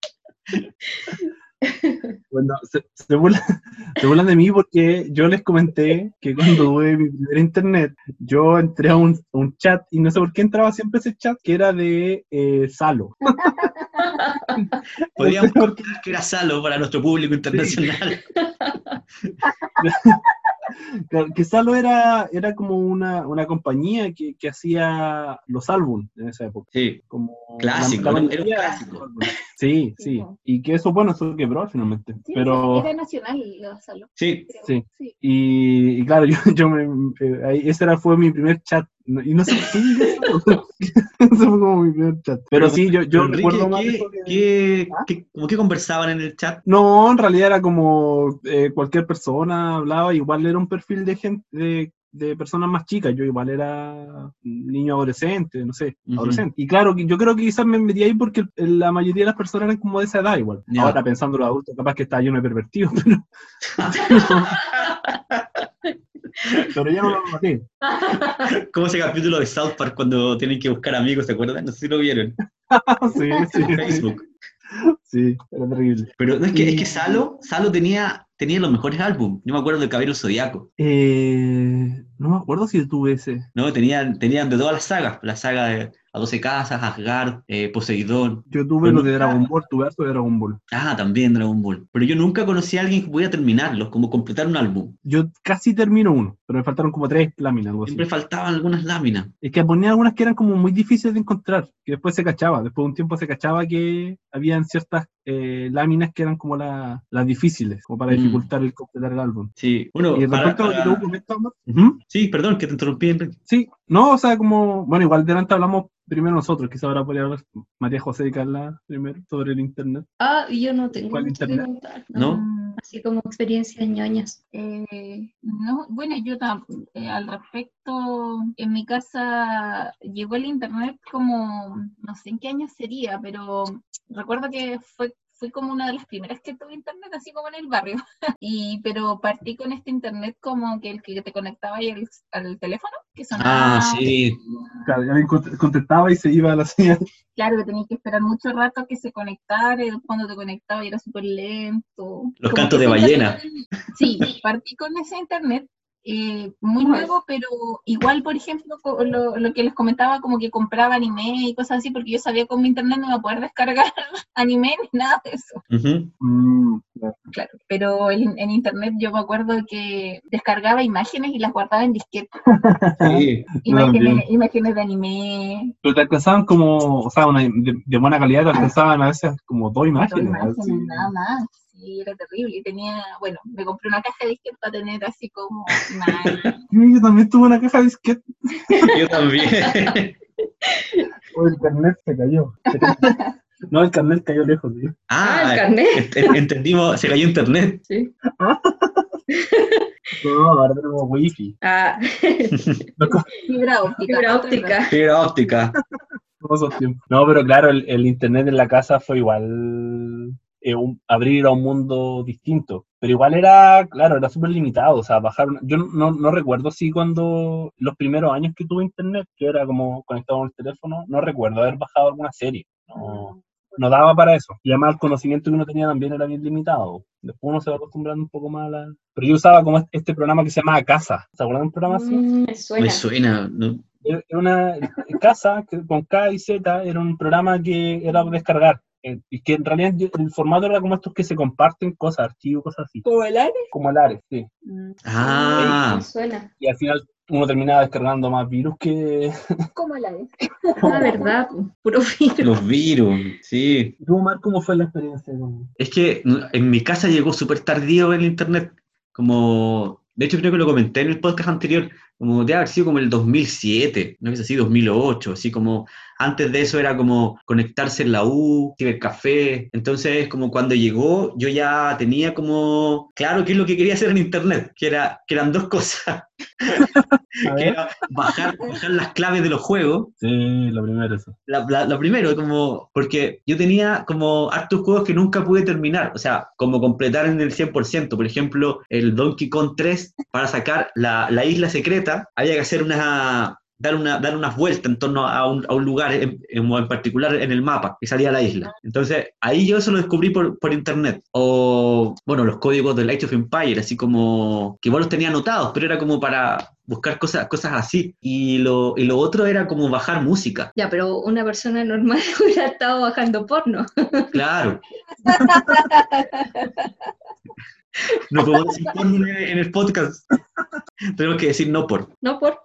Bueno, se, se burlan, se burlan de mí porque yo les comenté que cuando tuve mi primer internet, yo entré a un, a un chat y no sé por qué entraba siempre ese chat que era de eh, Salo. Podríamos contar que era Salo para nuestro público internacional. Que Salo era, era como una, una compañía que, que hacía los álbumes en esa época. Sí, Como Clásico. Era un clásico. Sí, Sí. Y que eso, bueno, eso quebró finalmente. Sí, Pero, Era nacional sí. creo. Sí. sí. y, y claro, yo, yo me, eh, ahí- ese era, fue mi primer chat. Y no sé Salo. Ese fue como mi primer chat. Pero sí, yo, yo Enrique, recuerdo más ¿qué, eso que- qué- ¿Ah? qué- como que conversaban en el chat? No, en realidad era como eh, cualquier persona hablaba, igual era un perfil de gente, de, de personas más chicas, yo igual era niño adolescente, no sé, adolescente. Y claro, yo creo que quizás me metí ahí porque la mayoría de las personas eran como de esa edad igual. Ahora pensando los adultos, capaz que está lleno de pervertidos, pero, pero ya no lo maté. Como ese capítulo de South Park cuando tienen que buscar amigos, ¿se acuerdan? No sé si lo vieron. sí, sí, En Facebook. sí, era terrible. Pero no es que, es que Salo, Salo tenía, tenía los mejores álbumes. Yo me acuerdo del Caballero Zodiaco. Eh, no me acuerdo si tuve ese. ¿no? Tenían, tenían de todas las sagas. La saga de A 12 Casas, Asgard, eh, Poseidón. Yo tuve Pero lo de Dragon Ball, tuve harto de Dragon Ball. Ah, también Dragon Ball. Pero yo nunca conocí a alguien que pudiera terminarlos, como completar un álbum. Yo casi termino uno, pero me faltaron como tres láminas. Siempre faltaban algunas láminas. Es que ponía algunas que eran como muy difíciles de encontrar, que después se cachaba, después de un tiempo se cachaba que habían ciertas eh, láminas que eran como la- las difíciles, como para Mm. dificultar el completar el álbum. Sí, bueno, y para- respecto a lo que tú ujú, Sí, perdón que te interrumpí, sí, no, o sea, como, bueno, igual delante hablamos primero nosotros, quizá ahora podría hablar María José y Carla primero sobre el internet. Ah, yo no tengo ¿Cuál mucho que internet? contar. ¿No? Así como experiencias ñoñas. eh, no, bueno, yo tam- eh, al respecto, en mi casa llegó el internet como, no sé en qué año sería, pero recuerdo que fue fui como una de las primeras que tuve internet, así como en el barrio. Y, pero partí con este internet como que el que te conectaba ahí al, al teléfono, que sonaba. Ah, sí. Claro, alguien cont- contestaba y se iba a la señal. Claro, que tenías que esperar mucho rato a que se conectara, y cuando te conectaba y era súper lento. Los Como cantos de ballena. internet- Sí, partí con ese internet, eh, muy nuevo, pero igual, por ejemplo, lo, lo que les comentaba, como que compraba anime y cosas así, porque yo sabía con mi internet no iba a poder descargar anime ni nada de eso. Mm, claro. Claro, pero en, en internet yo me acuerdo que descargaba imágenes y las guardaba en disquete. Sí. Imágenes, imágenes de anime, Pero te alcanzaban como, o sea, una, de, de buena calidad, te alcanzaban a veces como dos Dos imágenes. imágenes, así. nada más. Sí, era terrible. Y tenía, bueno, me compré una caja de disquete para tener así como yo también tuve una caja de disquete. Yo también. O el carnet se cayó. No, el carnet cayó lejos, tío. Ah, el Ah, carnet. ent- ent- entendimos, se cayó internet. Sí. No, ahora tenemos wifi. Ah, Fibra óptica. fibra óptica. Fibra óptica. No, pero claro, el, el internet en la casa fue igual eh, un- abrir a un mundo distinto. Pero igual era, claro, era súper limitado. O sea, bajar. una- yo no, no recuerdo si cuando los primeros años que tuve internet, que era como conectado con el teléfono, no recuerdo haber bajado alguna serie. No, no daba para eso. Y además el conocimiento que uno tenía también era bien limitado. Después uno se va acostumbrando un poco más a la... Pero yo usaba como este- programa que se llamaba Casa. ¿Se acuerdan de un programa así? Mm, me suena. Me suena. ¿no? Era una casa que con K y Z, era un programa que era descargar. Eh, Y que en realidad el formato era como estos que se comparten cosas, archivos, cosas así. ¿Como el Ares? Como el Ares, sí. Mm, Ah, suena. Y al final uno terminaba descargando más virus que. Como el Ares. Ah, verdad, pu- puro virus. los virus. Sí. ¿Tú, Omar, cómo fue la experiencia? Es que en mi casa llegó súper tardío el internet. Como, de hecho creo que lo comenté en el podcast anterior, como debe haber sido como el 2007, no es así, 2008, así como antes de eso era como conectarse en la U, cibercafé. Entonces, como cuando llegó, yo ya tenía como claro qué es lo que quería hacer en internet, que, era, que eran dos cosas, que era bajar, bajar las claves de los juegos Sí, lo primero eso. la, la- lo primero, como, porque yo tenía como hartos juegos que nunca pude terminar, o sea, como completar en el 100%. Por ejemplo, el Donkey Kong 3, para sacar la, la isla secreta, había que hacer una, dar, una, dar unas vueltas en torno a un, a un lugar en, en- en particular en el mapa, que salía la isla. Entonces, ahí yo eso lo descubrí por, por internet. O, bueno, los códigos del Age of Empire, así como, que igual los tenía anotados, pero era como para buscar cosas, cosas así. Y lo, y lo otro era como bajar música. Ya, pero una persona normal hubiera estado bajando porno. Claro. No podemos decir porno en en el podcast. Tenemos que decir no por. No por.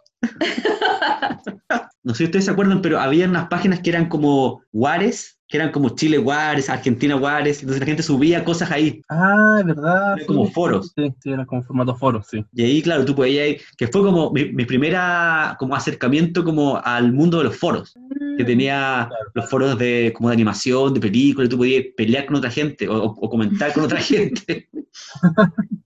No sé si ustedes se acuerdan, pero había unas páginas que eran como Juárez, que eran como Chile Juárez, Argentina Juárez, entonces la gente subía cosas ahí. Ah, es verdad. Era como foros. Sí, sí, era como formato foros, sí. Y ahí, claro, tú podías ir, que fue como mi, mi primera como acercamiento como al mundo de los foros, que tenía los foros de como de animación, de películas, tú podías pelear con otra gente o comentar con otra gente.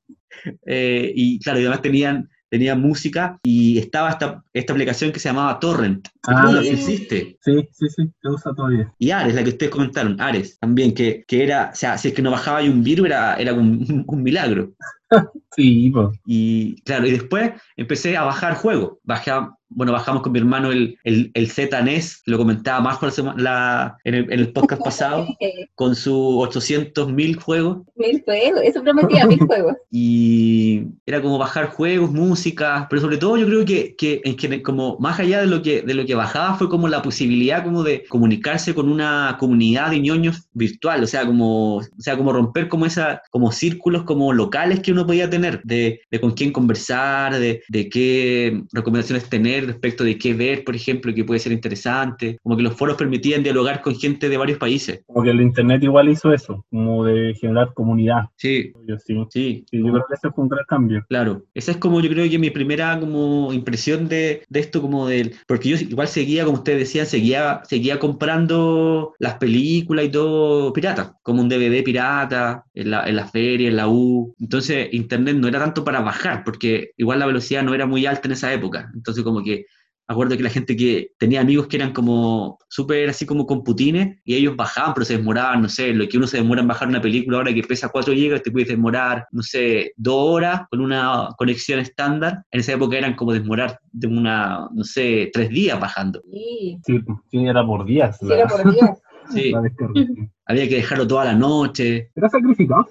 Eh, y claro, y además tenían, tenían música y estaba esta, esta aplicación que se llamaba Torrent, Ah, todavía sí. existe. Sí, sí, sí, se usa todavía. Y Ares, la que ustedes comentaron, Ares, también, que, que era, o sea, si es que no bajaba ahí un virus, era, era un, un milagro. Sí, pues. Y claro, y después empecé a bajar juegos. Bajé, bueno, bajamos con mi hermano el, el, el ZNES, lo comentaba más la la- en, el, en el podcast pasado, con sus 800.000 juegos. mil juegos, eso prometía mil juegos. Y era como bajar juegos, música, pero sobre todo yo creo que, que, que como más allá de lo que, de lo que bajaba fue como la posibilidad como de comunicarse con una comunidad de ñoños virtual, o sea, como, o sea, como romper como esa, como círculos como locales que uno uno podía tener, de, con quién conversar, de, qué recomendaciones tener respecto de qué ver, por ejemplo, que puede ser interesante, como que los foros permitían dialogar con gente de varios países. Como que el Internet igual hizo eso, como de generar comunidad. Sí, yo, sí. sí. yo creo que ese fue un gran cambio. Claro, esa es como yo creo que mi primera como impresión de, de esto como del, porque yo igual seguía, como ustedes decían, seguía, seguía comprando las películas y todo pirata, como un DVD pirata, en la, en la feria, en la U. Entonces, internet no era tanto para bajar, porque igual la velocidad no era muy alta en esa época. Entonces, como que acuerdo que la gente que tenía amigos que eran como súper así como computines y ellos bajaban, pero se demoraban, no sé, lo que uno se demora en bajar una película ahora que pesa 4 GB, te puedes demorar, no sé, dos horas con una conexión estándar. En esa época eran como demorar de una, no sé, tres días bajando. Sí, sí, era por días. Sí, era por días. Sí. Había que dejarlo toda la noche. Era sacrificado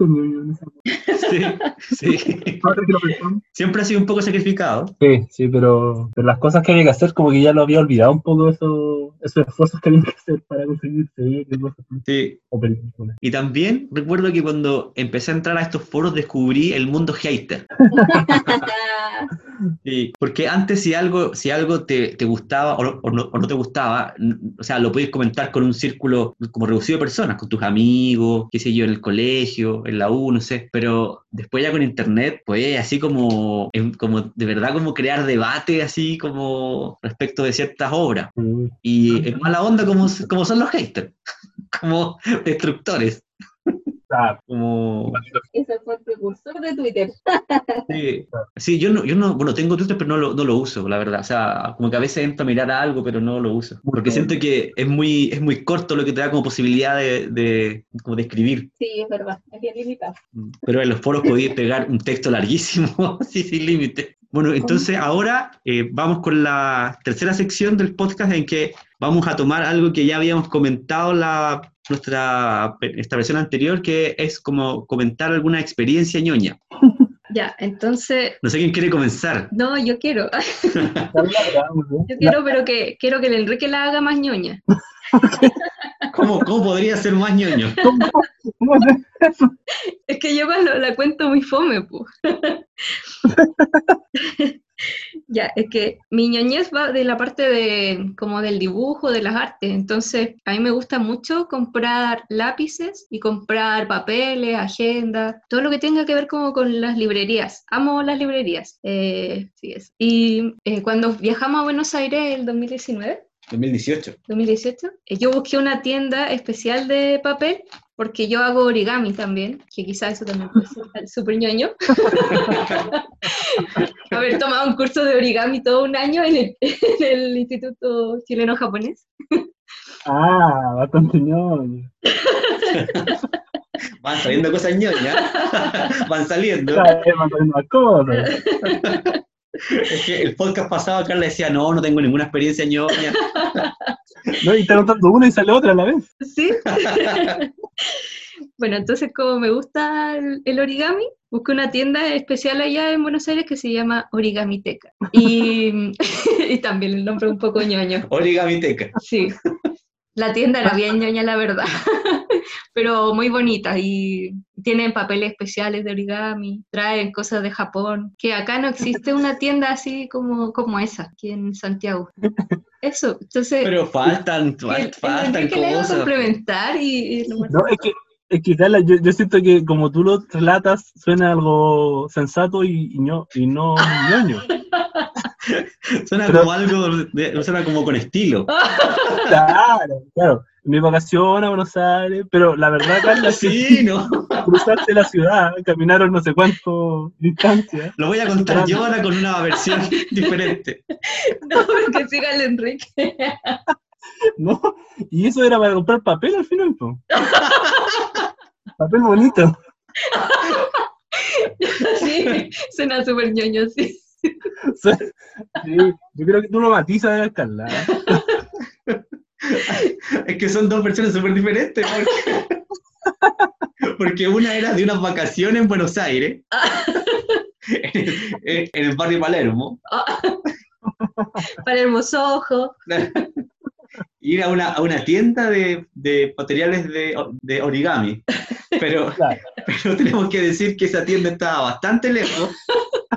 Sí, sí. Siempre ha sido un poco sacrificado. Sí, sí, pero, pero, las cosas que había que hacer, como que ya lo había olvidado un poco eso, esos esfuerzos que había que hacer para conseguir Sí. Y también recuerdo que cuando empecé a entrar a estos foros descubrí el mundo hater. sí, porque antes si algo, si algo te, te gustaba o, o, no, o, no, te gustaba, o sea, lo podías comentar con un círculo como reducido de personas con tus amigos, qué sé yo, en el colegio, en la U, no sé, pero después ya con internet, pues así como, como de verdad como crear debate así como respecto de ciertas obras. Mm. Y en mala onda como, como son los haters, como destructores. Como... Ese fue el precursor de Twitter. sí, sí yo, no, yo no, bueno, tengo Twitter, pero no lo, no lo uso, la verdad. O sea, como que a veces entro a mirar algo, pero no lo uso. Porque siento que es muy, es muy corto lo que te da como posibilidad de, de, como de escribir. Sí, es verdad, es bien limitado. Mm, pero en los foros podías pegar un texto larguísimo, sí, sin límite. Bueno, entonces ahora eh, vamos con la tercera sección del podcast en que vamos a tomar algo que ya habíamos comentado la nuestra esta versión anterior, que es como comentar alguna experiencia ñoña. Ya, entonces. No sé quién quiere comenzar. No, yo quiero. yo quiero, pero que quiero que el Enrique la haga más ñoña. ¿Cómo, ¿Cómo, podría ser más ñoño? es que yo la cuento muy fome, pues. Ya, es que mi ñoñez va de la parte de como del dibujo, de las artes, entonces a mí me gusta mucho comprar lápices y comprar papeles, agendas, todo lo que tenga que ver como con las librerías. Amo las librerías. Eh, sí es. Y eh, cuando viajamos a Buenos Aires el 2019, 2018. 2018. Yo busqué una tienda especial de papel porque yo hago origami también, que quizás eso también puede ser súper ñoño. Haber tomado un curso de origami todo un año en el, Instituto Chileno Japonés. ah, bastante ñoño. Van saliendo cosas ñoñas. Van saliendo. Van saliendo cosas. Es que el podcast pasado Carla decía, no, no tengo ninguna experiencia ñoña. No, y está anotando una y sale otra a la vez. Sí. bueno, entonces como me gusta el, origami, busqué una tienda especial allá en Buenos Aires que se llama Origamiteca. Y, y también el nombre un poco ñoño. Origamiteca. Sí. La tienda era bien ñoña, la verdad, pero muy bonita y tienen papeles especiales de origami, traen cosas de Japón, que acá no existe una tienda así como, como esa, aquí en Santiago. Eso, entonces... Pero faltan, faltan que cosas. Le complementar y... no, es que, es que yo, yo, siento que como tú lo relatas, suena algo sensato y, y, no, y no ñoño. suena como algo, suena como con estilo. claro, claro. Mi vacación a Buenos Aires, pero la verdad, Carla, sí, ¿no? cruzaste la ciudad, caminaron no sé cuánto distancia. Lo voy a contar yo ahora con una versión diferente. No, porque siga el Enrique. No, y eso era para comprar papel al final, ¿no? Papel bonito. Sí, suena súper ñoño, sí. Sí, yo creo que tú lo matizas, Carla. Es que son dos versiones súper diferentes. Porque, una era de unas vacaciones en Buenos Aires, en, el barrio Palermo. Palermo Sojo. Ir a una, a una tienda de, de materiales de, de, origami. Pero, pero tenemos que decir que esa tienda estaba bastante lejos.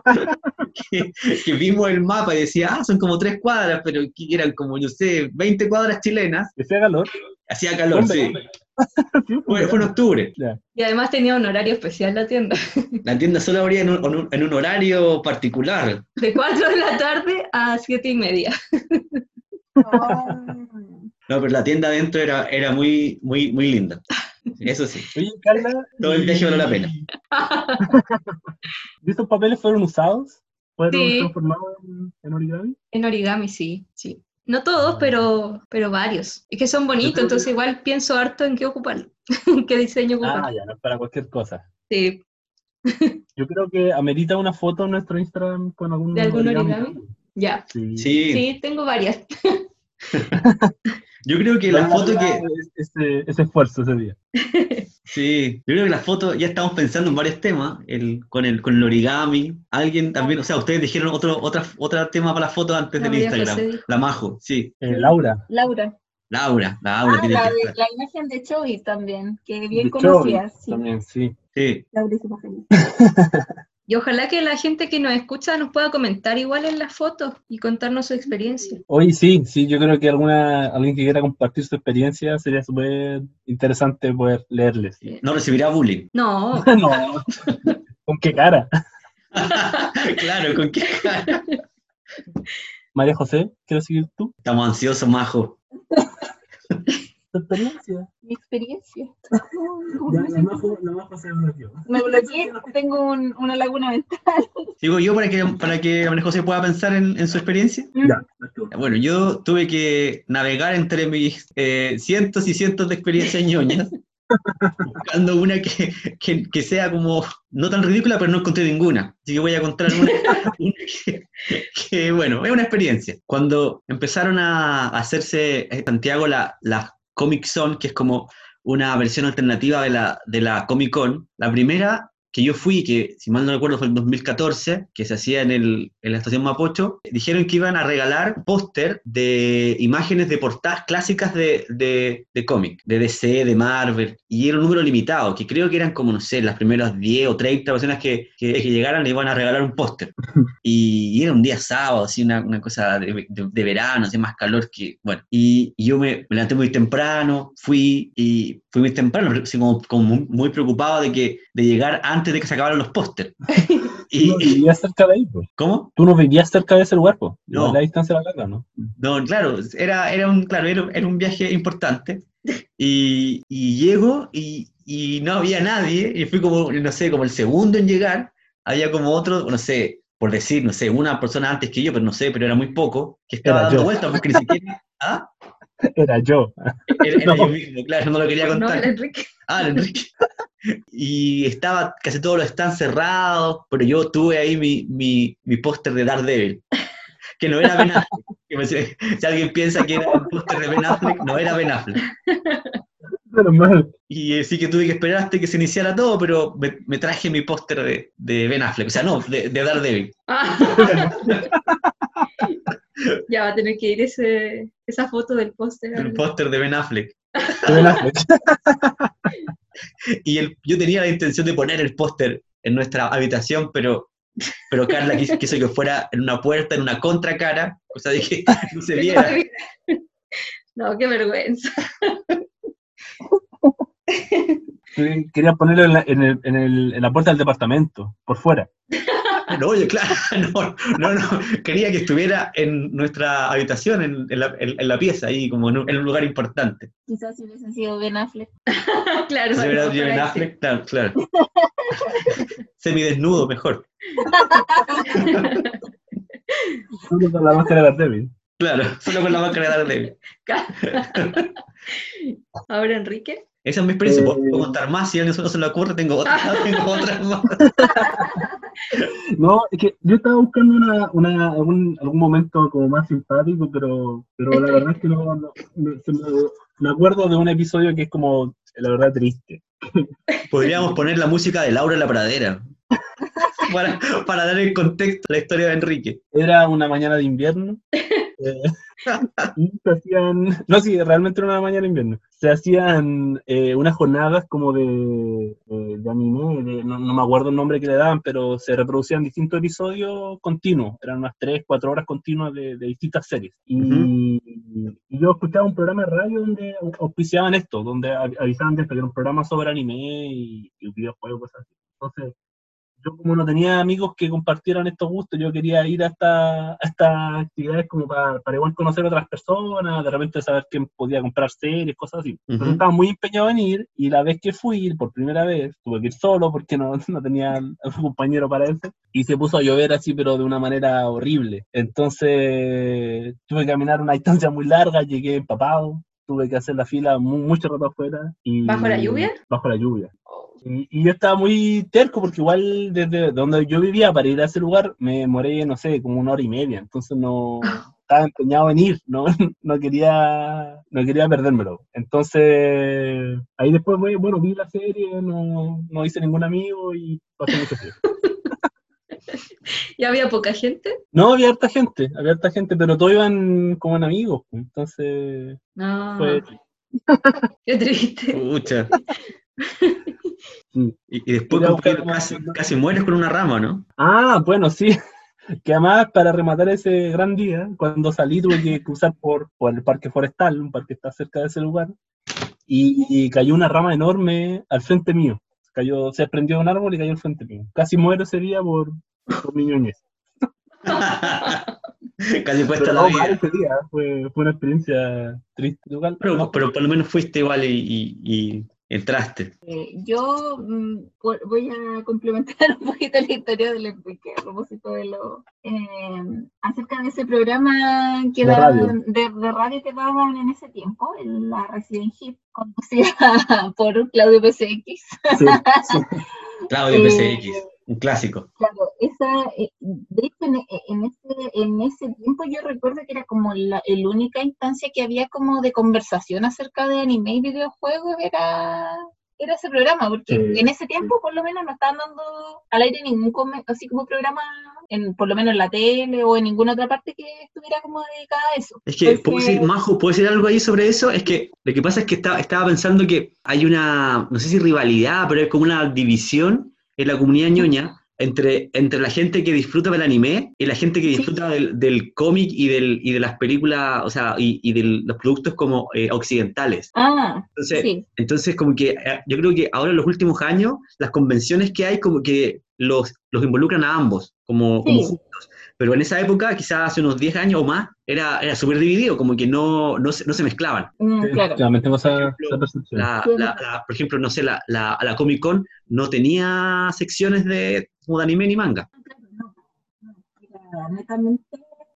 que, vimos el mapa y decía, ah, son como tres cuadras, pero que eran como, yo sé, 20 cuadras chilenas. Hacía calor. Hacía calor, sí. fue, en octubre. Y además tenía un horario especial la tienda. La tienda solo abría en un, horario particular. De 4 de la tarde a 7 y media. No, pero la tienda adentro era, era muy, muy, muy linda. Eso sí. Oye, Carla. Todo el viaje valió la pena. ¿Y estos papeles fueron usados? ¿Fueron transformados en, origami? En origami, sí, sí. No todos, pero, pero varios. Es que son bonitos, entonces igual pienso harto en qué ocuparlo, en qué diseño ocupar. Ah, ya, no para cualquier cosa. Sí. Yo creo que amerita una foto en nuestro Instagram con algún ¿De algún origami? Ya. Sí. sí. tengo varias. Yo creo que la, foto que... Ese, ese, esfuerzo ese día. Sí, yo creo que la foto, ya estamos pensando en varios temas, el, con, el, con el origami, alguien también, o sea, ustedes dijeron otro, otra, otra tema para la foto antes del Instagram, la Majo, sí. Eh, Laura. Laura. Laura, Laura. Ah, la, la, imagen de Chovy también, que bien conocías. Sí. También, sí. Sí. Laura. Y ojalá que la gente que nos escucha nos pueda comentar igual en las fotos y contarnos su experiencia. Hoy sí, sí, yo creo que alguna alguien que quiera compartir su experiencia sería súper interesante poder leerles. ¿No recibirá bullying? No. no. ¿Con qué cara? claro, ¿con qué cara? María José, ¿quieres seguir tú? Estamos ansiosos, Majo experiencia? Mi experiencia. Me bloqueé, tengo una laguna mental. ¿Sigo yo para que, para que María José pueda pensar en, su experiencia? Bueno, yo tuve que navegar entre mis eh, cientos y cientos de experiencias ñoñas. buscando una que, que, sea como no tan ridícula, pero no encontré ninguna. Así que voy a contar una, que, bueno, es una experiencia. Cuando empezaron a hacerse en Santiago la, las Comic Zone, que es como una versión alternativa de la, de la Comic Con. La primera que yo fui, que si mal no recuerdo fue en 2014, que se hacía en, el, en la estación Mapocho, dijeron que iban a regalar póster de imágenes de portadas clásicas de, de, de cómic, de DC, de Marvel, y era un número limitado, que creo que eran como, no sé, las primeras 10 o 30 personas que, que, llegaran le iban a regalar un póster. Y, era un día sábado, así una, una cosa de, de, verano, así más calor que, bueno, y, yo me, me, levanté muy temprano, fui y fui muy temprano, así como, como muy preocupado de que de llegar antes de que se acabaran los pósters. y, no vivías cerca de ahí, pues. ¿Cómo? Tú no vivías cerca de ese lugar, pues. No. La distancia era larga, ¿no? No, claro, era, era, un, claro era, un viaje importante. Y, y llego y, y, no había nadie, y fui como, no sé, como el segundo en llegar, había como otro, no sé, por decir, no sé, una persona antes que yo, pero no sé, pero era muy poco, que estaba dando vueltas porque ni siquiera... ¿Ah? Era yo. Era, yo mismo, claro, no lo quería contar. No, Enrique. Ah, Enrique. Y estaba, casi todos los están cerrados, pero yo tuve ahí mi, mi, mi póster de Daredevil, que no era Ben Affleck. si alguien piensa que era un póster de Ben Affleck, no era Ben Affleck. Y sí que tuve que esperar hasta que se iniciara todo, pero me, traje mi póster de, de, Ben Affleck, o sea, no, de, de Daredevil. Ya va a tener que ir ese, esa foto del póster. El póster de Ben Affleck. y el, yo tenía la intención de poner el póster en nuestra habitación, pero, pero Carla quiso, que fuera en una puerta, en una contracara, o sea, dije no se viera. No, qué vergüenza. Quería ponerlo en la, en, el, en, el, en la puerta del departamento, por fuera. No, oye, claro, no, no, no, quería que estuviera en nuestra habitación, en, en, la, en la, pieza, ahí como en un, lugar importante. Quizás si hubiesen sido Ben Affleck. claro. Si hubiera sido Ben Affleck, claro, claro. Semidesnudo, mejor. La máscara de Daredevil. Claro, solo con la máscara de Daredevil. Ahora, Enrique. Esa es mi experiencia, puedo eh, contar más, si a alguien no se le ocurre, tengo otras, tengo otras más. No, es que yo estaba buscando una, una, algún, algún momento como más simpático, pero, pero la verdad es que no, me, acuerdo de un episodio que es como, la verdad, triste. Podríamos poner la música de Laura en la pradera. para, para, dar el contexto a la historia de Enrique. Era una mañana de invierno. Eh, se hacían, no, sí, realmente era una mañana de invierno. Se hacían eh, unas jornadas como de, de, anime, no, me acuerdo el nombre que le daban, pero se reproducían distintos episodios continuos. Eran unas 3, 4 horas continuas de, distintas series. Y, yo escuchaba un programa de radio donde auspiciaban esto, donde avisaban de esto, que era un programa sobre anime y, y videojuegos, cosas así. Entonces, yo como no tenía amigos que compartieran estos gustos, yo quería ir a, estas actividades como para, igual conocer a otras personas, de repente saber quién podía comprar series, cosas así. Entonces estaba muy empeñado en ir y la vez que fui, por primera vez, tuve que ir solo porque no, no tenía algún compañero para eso y se puso a llover así, pero de una manera horrible. Entonces tuve que caminar una distancia muy larga, llegué empapado, tuve que hacer la fila mucho rato afuera. Y, ¿Bajo la lluvia? Bajo la lluvia. Y, yo estaba muy terco porque igual desde donde yo vivía para ir a ese lugar me moré, no sé, como una hora y media. Entonces no estaba empeñado en ir, no, no quería no quería perdérmelo. Entonces ahí después, bueno, vi la serie, no, no hice ningún amigo y pasé mucho tiempo. ¿Y había poca gente? No, había harta gente, había harta gente, pero todos iban como en amigos. Pues, entonces. No. Qué triste. Mucha. Y, después casi, mueres con una rama, ¿no? Ah, bueno, sí. Que además, para rematar ese gran día, cuando salí tuve que cruzar por, por el parque forestal, un parque que está cerca de ese lugar, y, cayó una rama enorme al frente mío. Cayó, se prendió un árbol y cayó al frente mío. Casi muero ese día por, por mi ñoñez. Casi puesta la vida. Ese día, fue, fue, una experiencia triste. Pero, pero, por lo menos fuiste igual y entraste? Eh, yo mm, voy a complementar un poquito la historia del Enrique a propósito de lo eh, acerca de ese programa que de, radio. De, radio que daban en ese tiempo, en la Resident Hit, conducida por Claudio PCX. Claudio PCX. Eh, un clásico. Claro, esa, eh, de hecho, en, ese, en ese tiempo yo recuerdo que era como la, única instancia que había como de conversación acerca de anime y videojuegos, era, era ese programa, porque en ese tiempo por lo menos no estaban dando al aire ningún así como programa, en, por lo menos en la tele o en ninguna otra parte que estuviera como dedicada a eso. Es que, ¿puedo decir, Majo, ¿puedo decir algo ahí sobre eso? Es que lo que pasa es que estaba, estaba pensando que hay una, no sé si rivalidad, pero es como una división en la comunidad ñoña entre, entre la gente que disfruta del anime y la gente que disfruta del, cómic y, del, y de las películas, o sea, y, de los productos como eh, occidentales. Ah, entonces, entonces, como que eh, yo creo que ahora en los últimos años, las convenciones que hay como que los, los involucran a ambos, como, como juntos. Pero en esa época, quizás hace unos 10 años o más, era, era súper dividido, como que no, no, se, no se mezclaban. Mm, claro. tengo esa, percepción. por ejemplo, no sé, la, la, la Comic Con no tenía secciones de, como de anime ni manga. netamente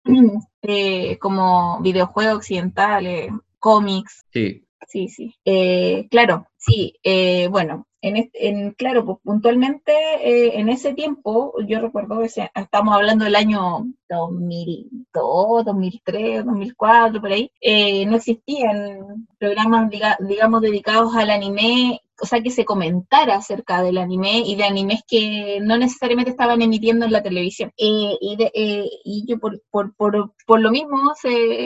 eh, como videojuegos occidentales, cómics. Sí. Sí, sí. Eh, claro, sí. Eh, bueno, en, claro, pues puntualmente eh, en ese tiempo, yo recuerdo que estamos hablando del año 2002, 2003, 2004, por ahí, eh, no existían programas, digamos, dedicados al anime, o sea, que se comentara acerca del anime y de animes que no necesariamente estaban emitiendo en la televisión. Eh, y, y, yo por, por, por, por lo mismo,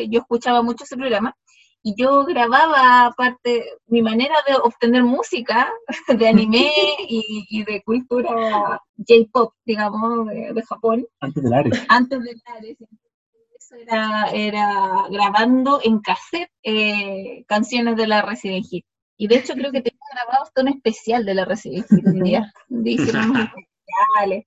yo escuchaba mucho ese programa y yo grababa aparte mi manera de obtener música de anime y, de cultura J-pop, digamos, de, Japón. Antes del Ares. Antes del Ares. Eso era, era grabando en cassette eh, canciones de la Resident Hit. Y de hecho creo que tenía grabado hasta un especial de la Resident Hit un día. Hicieron unos especiales.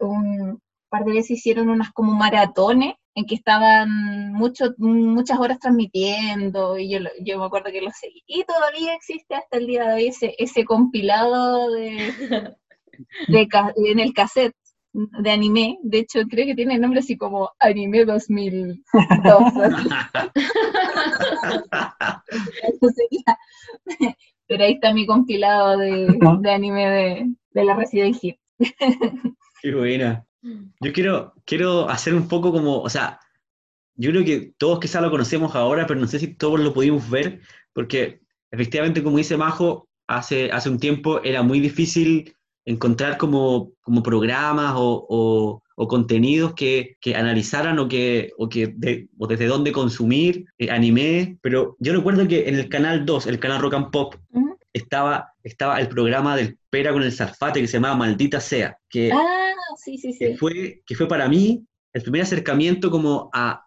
Un par de veces hicieron unas como maratones en que estaban mucho, muchas horas transmitiendo y yo, yo me acuerdo que lo seguí. Y todavía existe hasta el día de hoy ese, ese compilado de, de, en el cassette de anime. De hecho, creo que tiene nombre así como Anime 2002. Pero ahí está mi compilado de, de anime de, de la Resident Evil. Qué buena. Yo quiero, quiero hacer un poco como, o sea, yo creo que todos quizás lo conocemos ahora, pero no sé si todos lo pudimos ver, porque efectivamente, como dice Majo, hace, hace un tiempo era muy difícil encontrar como, como programas o, contenidos que, analizaran o que, o que o desde dónde consumir eh, anime, pero yo recuerdo que en el canal 2, el canal Rock and Pop, estaba, estaba el programa del Pera con el Zafate que se llamaba Maldita Sea, que, ah, sí, sí, sí. fue, que fue para mí el primer acercamiento como a,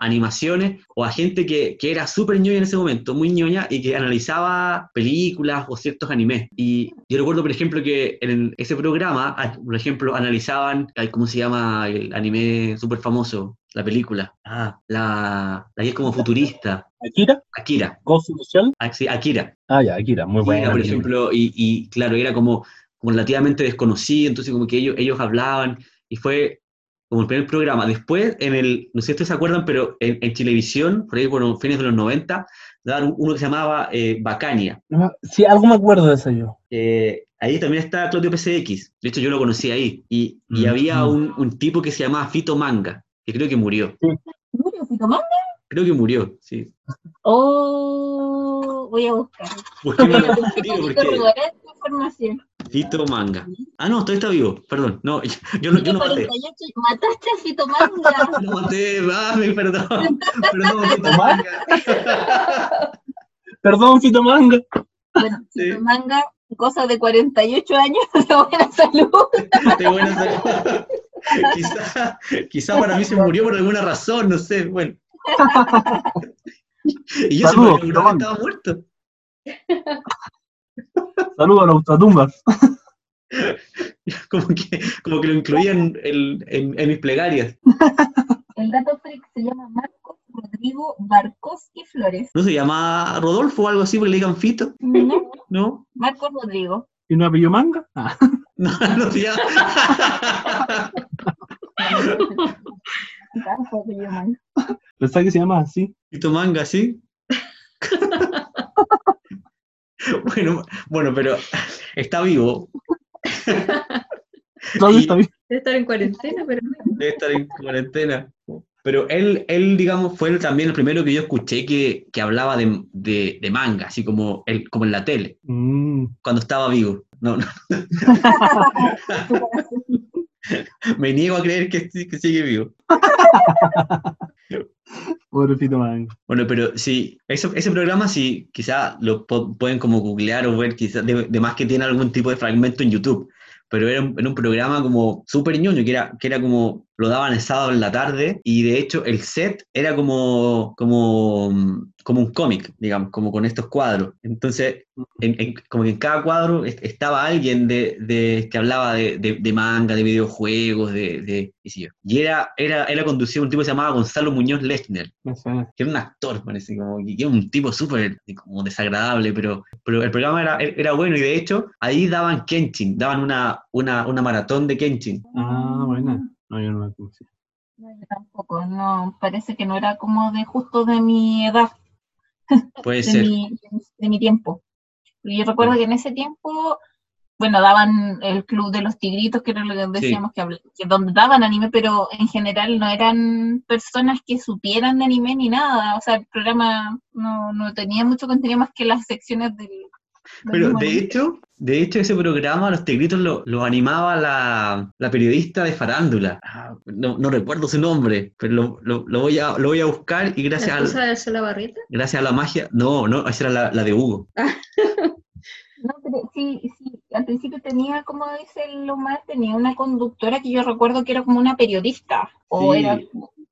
animaciones o a gente que, era súper ñoña en ese momento, muy ñoña, y que analizaba películas o ciertos animes. Y yo recuerdo, por ejemplo, que en ese programa, ah, por ejemplo, analizaban, ¿cómo se llama el anime súper famoso? La película. Ah, la, la que es como futurista. ¿Akira? Akira. ¿Ghost ah, sí, Akira. Ah, ya, Akira, muy buena. Por ejemplo, y, y, claro, era como, como relativamente desconocido, entonces como que ellos, ellos hablaban, y fue como el primer programa. Después, en el, no sé si ustedes se acuerdan, pero en, televisión, por ahí por los fines de los 90, daban uno que se llamaba eh, Bacania. Sí, algo me acuerdo de eso yo. Eh, ahí también está Claudio PCX. De hecho, yo lo conocí ahí. Y, y mm, había mm. un, un, tipo que se llamaba Fito Manga, que creo que murió. ¿Murió Fito Manga? Creo que murió, sí. Oh, voy a buscar. Busqué información. Fito Manga. Ah, no, todavía está vivo, perdón. No, yo, yo, yo no maté. Mataste a Fito Manga. Lo maté, mami, perdón. Perdón, Fito Manga. perdón, Fito Manga. Bueno, Fito Manga, cosa de 48 años de buena salud. De buena salud. quizá, quizá para mí se murió por alguna razón, no sé, bueno. y yo Saludos, se me que estaba muerto. Saludos a la ultratumbas. como, que, como que lo incluían en, en, mis plegarias. El gato freak se llama Marcos Rodrigo Barkowski Flores. ¿No se llama Rodolfo o algo así porque le digan Fito? No. ¿No? Marcos Rodrigo. ¿Y no apellido manga? Ah. No, no se llama. Pensaba que se llama así. Fito Manga, ¿sí? Bueno, bueno, pero está vivo. ¿Dónde está vivo? Debe estar en cuarentena, pero... Debe estar en cuarentena. Pero él, él, digamos, fue también el primero que yo escuché que, que hablaba de, de, manga, así como, el, como en la tele, mm. cuando estaba vivo. No, no. Me niego a creer que, que sigue vivo. Bueno, pero sí, eso, ese programa sí, quizá lo pueden como googlear o ver, quizás de, más que tiene algún tipo de fragmento en YouTube, pero era un, un programa como súper ñoño, que era, que era como lo daban el sábado en la tarde y de hecho el set era como, como, como un cómic, digamos, como con estos cuadros. Entonces, como que en cada cuadro estaba alguien de, que hablaba de, manga, de videojuegos, de... y era, era, era conducido un tipo que se llamaba Gonzalo Muñoz Lechner, que era un actor, parece, como que era un tipo súper como desagradable, pero, pero el programa era, era bueno y de hecho ahí daban Kenshin, daban una, una, una maratón de Kenshin. Ah, bueno. No, yo no la conocía. No, yo tampoco, no, parece que no era como de justo de mi edad. Puede de ser. Mi, de mi tiempo. Yo recuerdo que en ese tiempo, bueno, daban el Club de los Tigritos, que era lo que decíamos que, que, donde daban anime, pero en general no eran personas que supieran de anime ni nada. O sea, el programa no, no tenía mucho contenido más que las secciones del pero de hecho, de hecho, ese programa, Los Tigritos, lo, animaba la, periodista de farándula. Ah, no, recuerdo su nombre, pero lo, voy, a, lo voy a buscar y gracias a... la? Gracias a la magia... No, no, esa era la, de Hugo. No, pero sí, sí, al principio tenía, como dice Lomar, tenía una conductora que yo recuerdo que era como una periodista, o sí. era,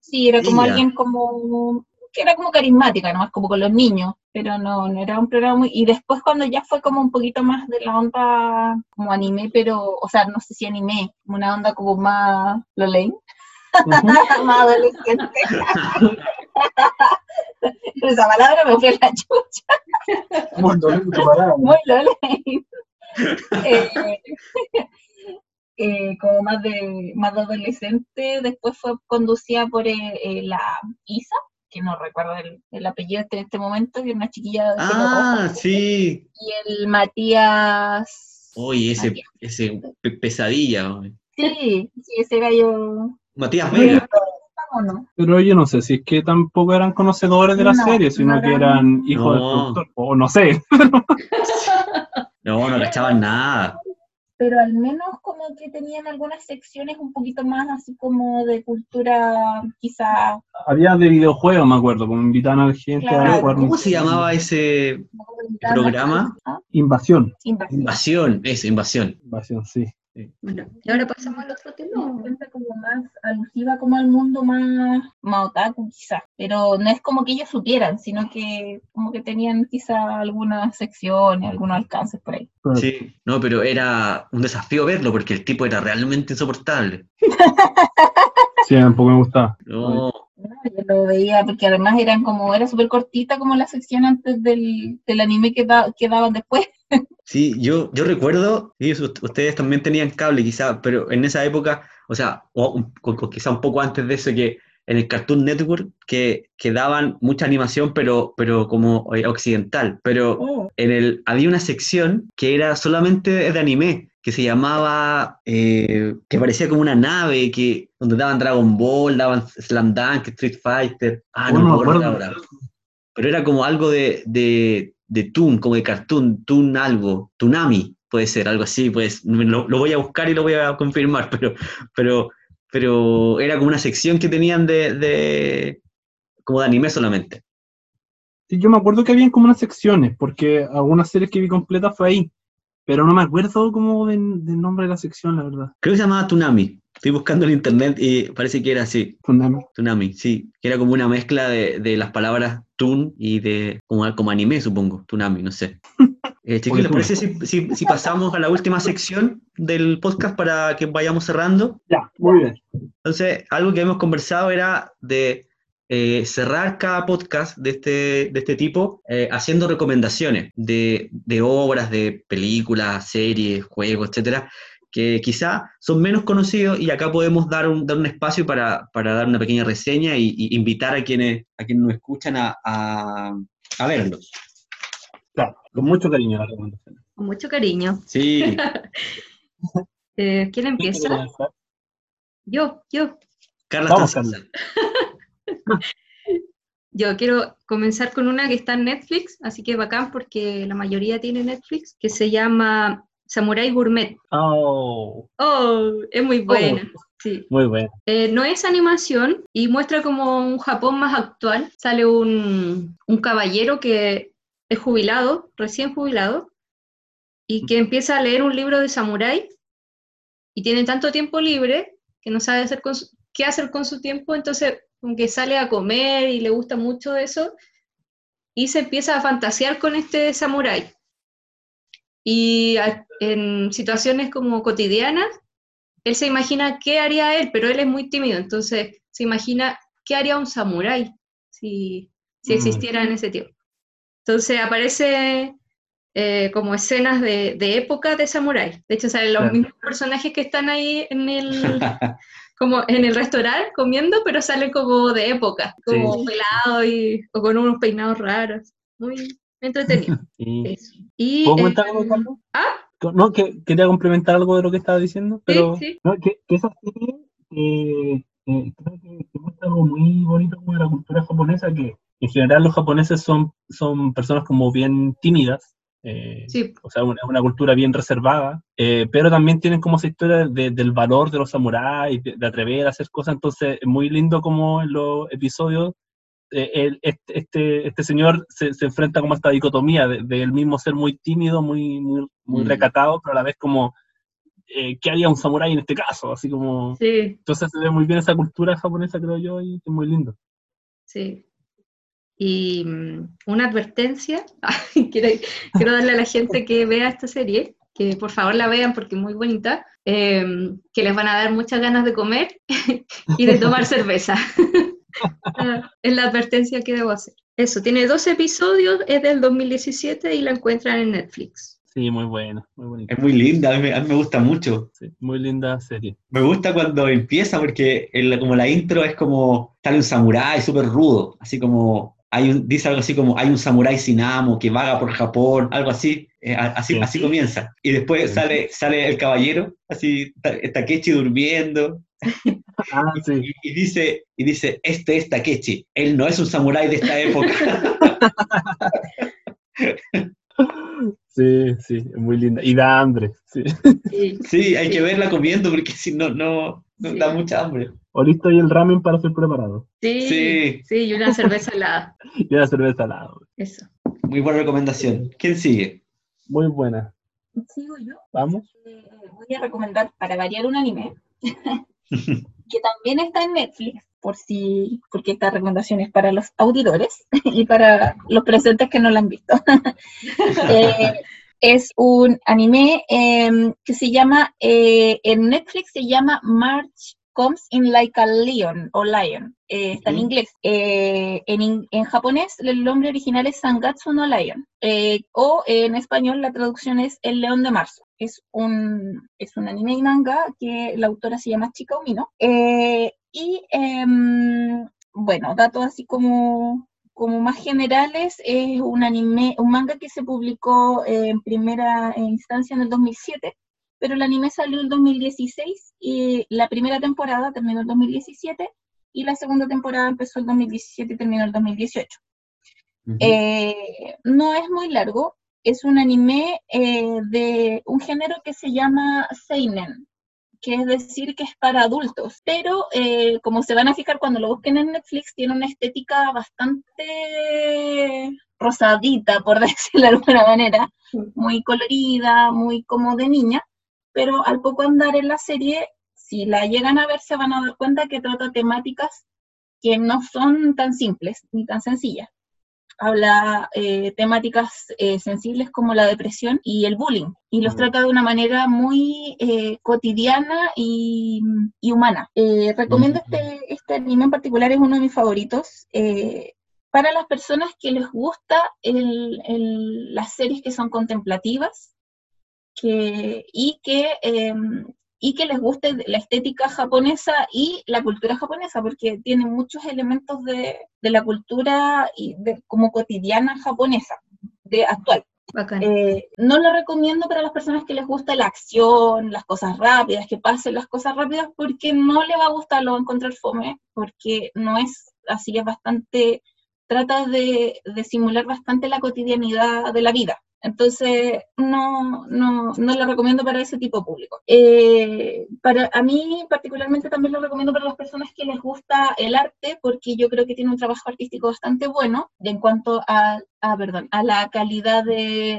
sí, era como alguien como que era como carismática, nomás como con los niños, pero no, no era un programa muy... Y después cuando ya fue como un poquito más de la onda como anime, pero, o sea, no sé si anime, una onda como más lo leí, más adolescente. Esa palabra me fue la chucha. Muy Muy loley. eh, eh, como más de más de adolescente, después fue conducida por eh, eh la Isa, que no recuerdo el, apellido en este momento, que es una chiquilla de Ah, sí. Y el Matías. Uy, ese, ese pesadilla. Sí, sí, ese gallo. Matías Vega. Pero yo no sé si es que tampoco eran conocedores de la serie, sino que eran hijos del productor, o no sé. no, no cachaban nada. Pero al menos como que tenían algunas secciones un poquito más así como de cultura, quizá. Había de videojuegos, me acuerdo, como invitaban a la gente a jugar. ¿Cómo se llamaba ese programa? Invasión. Invasión. Invasión, eso, invasión. Invasión, sí. Bueno, y ahora pasamos al otro tema. cuenta como más alusiva como al mundo más, más otaku quizás, pero no es como que ellos supieran, sino que como que tenían quizá algunas secciones, algunos alcances por ahí. Sí, no, pero era un desafío verlo porque el tipo era realmente insoportable. Sí, tampoco me gustaba. No, No, yo lo veía porque además eran como, era súper cortita como la sección antes del, del anime que, da- que daban después. Sí, yo, yo recuerdo, y ustedes también tenían cable quizá, pero en esa época, o sea, o, quizá un poco antes de eso, que en el Cartoon Network, que, que daban mucha animación, pero, pero como eh, occidental, pero en el, había una sección que era solamente de anime, que se llamaba, eh, que parecía como una nave, que, donde daban Dragon Ball, daban Slam Dunk, Street Fighter, ah, no Bueno, me acuerdo acuerdo. ahora pero era como algo de, de, de Toon, como de cartoon, Toon algo, Toonami, puede ser, algo así, pues lo, lo voy a buscar y lo voy a confirmar, pero, pero, pero era como una sección que tenían de, de como de anime solamente. Sí, yo me acuerdo que habían como unas secciones, porque algunas series que vi completas fue ahí, pero no me acuerdo como del, nombre de la sección, la verdad. Creo que se llamaba Toonami. Estoy buscando en internet y parece que era así, Fundame. Toonami, sí, que era como una mezcla de, de las palabras Toon y de como, como anime, supongo, Toonami, no sé. Eh, chiquillos, ¿les parece si, si- si pasamos a la última sección del podcast para que vayamos cerrando? Ya, muy bien. Entonces, algo que hemos conversado era de eh, cerrar cada podcast de este, de este tipo eh, haciendo recomendaciones de, de obras, de películas, series, juegos, etcétera, que quizá son menos conocidos y acá podemos dar un, dar un espacio para, para dar una pequeña reseña y, y invitar a quienes, a quienes nos escuchan a, a, a verlos. Claro, con mucho cariño la recomendación. Con mucho cariño. Sí, Eh, ¿Quién empieza? Yo, yo. Carla Vamos, Stanza. Yo quiero comenzar con una que está en Netflix, así que bacán porque la mayoría tiene Netflix, que se llama Samurai Gourmet. Oh, Oh, es muy buena. Sí. muy bueno. Eh, no es animación y muestra como un Japón más actual. Sale un, un caballero que es jubilado, recién jubilado, y que empieza a leer un libro de samurái y tiene tanto tiempo libre que no sabe hacer con su- qué hacer con su tiempo, entonces como que sale a comer y le gusta mucho eso y se empieza a fantasear con este samurái. Y a- en situaciones como cotidianas, él se imagina qué haría él, pero él es muy tímido, entonces se imagina qué haría un samurái si, si Mm. existiera en ese tiempo. Entonces aparece eh, como escenas de, de época de samurái. De hecho, salen los Claro. mismos personajes que están ahí en el, como en el restaurante comiendo, pero salen como de época, como Sí. pelados y, o con unos peinados raros. Muy entretenido. Sí. Y, ¿Puedo eh, comentar algo, Carlos? ah, No, que quería complementar algo de lo que estaba diciendo, pero sí. no, que, que esa serie eh, eh, creo que, que muestra algo muy bonito como de la cultura japonesa, que en general los japoneses son, son personas como bien tímidas, eh, sí, o sea, una, una cultura bien reservada, eh, pero también tienen como esa historia de- del valor de los samuráis, de, de atrever a hacer cosas, entonces es muy lindo como en los episodios el- este, este, este señor se, se enfrenta como a esta dicotomía de, de él mismo ser muy tímido, muy, muy, muy Mm. recatado, pero a la vez como, eh, ¿qué haría un samurái en este caso? Así como... sí, Entonces se ve muy bien esa cultura japonesa, creo yo, y es muy lindo. sí. Y mm, una advertencia, quiero, quiero darle a la gente que vea esta serie, que por favor la vean porque es muy bonita, eh, que les van a dar muchas ganas de comer y de tomar cerveza. Es la advertencia que debo hacer. Eso, tiene dos episodios, es del 2017 y la encuentran en Netflix. Sí, muy buena, muy bonita. Es muy linda, a mí, me- a mí me gusta mucho. Sí, muy linda serie. Me gusta cuando empieza porque el- como la intro es como sale un samurái súper rudo, así como hay un, dice algo así como hay un samurái sin amo que vaga por Japón, algo así, eh, así, Sí. así comienza. Y después Sí. sale, sale el caballero, así Ta- Takechi durmiendo, Ah, sí. y, y dice, y dice, este es Takechi, él no es un samurái de esta época. Sí, sí, es muy linda. Y da hambre, sí. Sí, hay que verla comiendo porque si no, no, da mucha hambre. O listo y el ramen para ser preparado. Sí, sí, y una cerveza helada. y una cerveza helada. Eso. Muy buena recomendación. ¿Quién sigue? Muy buena. Sigo yo. Vamos. Eh, voy a recomendar para variar un anime que también está en Netflix, por si, porque esta recomendación es para los auditores y para los presentes que no la han visto. Eh, es un anime em, que se llama, eh, en Netflix se llama March Comes in Like a Lion o Lion, eh, está en inglés. Eh, en, en, japonés el nombre original es Sangatsu no Lion, eh, o en español la traducción es El León de Marzo. Es un, es un anime y manga que la autora se llama Chika Umino. y em, bueno, datos así como, como más generales, es un anime, un manga que se publicó en primera instancia en el 2007 pero el anime salió en 2016 y la primera temporada terminó en 2017 y la segunda temporada empezó en 2017 y terminó en 2018. Eh, no es muy largo, es un anime eh, de un género que se llama Seinen, que es decir que es para adultos, pero eh, como se van a fijar cuando lo busquen en Netflix, tiene una estética bastante rosadita, por decirlo de alguna manera, muy colorida, muy como de niña, pero al poco andar en la serie, si la llegan a ver, se van a dar cuenta que trata temáticas que no son tan simples ni tan sencillas. Habla eh, temáticas eh, sensibles como la depresión y el bullying, y los trata de una manera muy eh, cotidiana y, humana. recomiendo este, este anime en particular, es uno de mis favoritos para las personas que les gusta las series que son contemplativas, que, y, que, em, y que les guste la estética japonesa y la cultura japonesa, porque tiene muchos elementos de, de la cultura y de, como cotidiana japonesa, de actual. Eh, no lo recomiendo para las personas que les gusta la acción, las cosas rápidas, que pasen las cosas rápidas, porque no le va a gustar, lo va a encontrar fome, porque no es así, es bastante, trata de, de simular bastante la cotidianidad de la vida. Entonces, no, no, no lo recomiendo para ese tipo de público. Eh, para, a mí particularmente también lo recomiendo para las personas que les gusta el arte, porque yo creo que tiene un trabajo artístico bastante bueno en cuanto a, a, perdón, a la calidad de,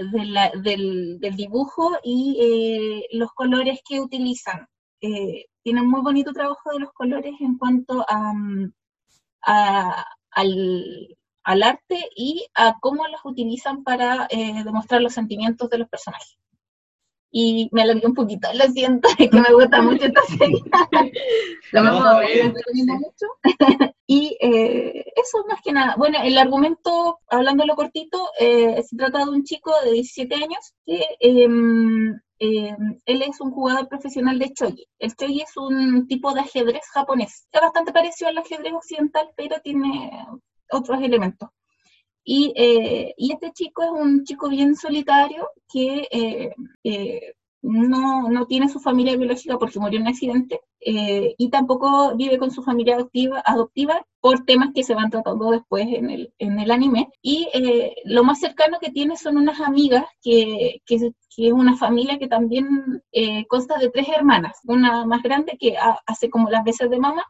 del, del, dibujo y eh, los colores que utilizan. Eh, tienen muy bonito trabajo de los colores en cuanto a, a al al arte y a cómo los utilizan para eh, demostrar los sentimientos de los personajes. Y me alargué un poquito, lo siento, es que me gusta mucho esta serie. lo vamos a ver, mucho. y eh, eso más que nada. Bueno, el argumento, hablándolo cortito, eh, se trata de un chico de 17 años que em, él es un jugador profesional de shogi. El shogi es un tipo de ajedrez japonés. Es bastante parecido al ajedrez occidental, pero tiene otros elementos. Y, eh, y, este chico es un chico bien solitario que eh, eh, no, no, tiene su familia biológica porque murió en un accidente y tampoco vive con su familia adoptiva, adoptiva por temas que se van tratando después en el, en el anime. Y lo más cercano que tiene son unas amigas que, que, que es una familia que también consta de tres hermanas, una más grande que hace como las veces de mamá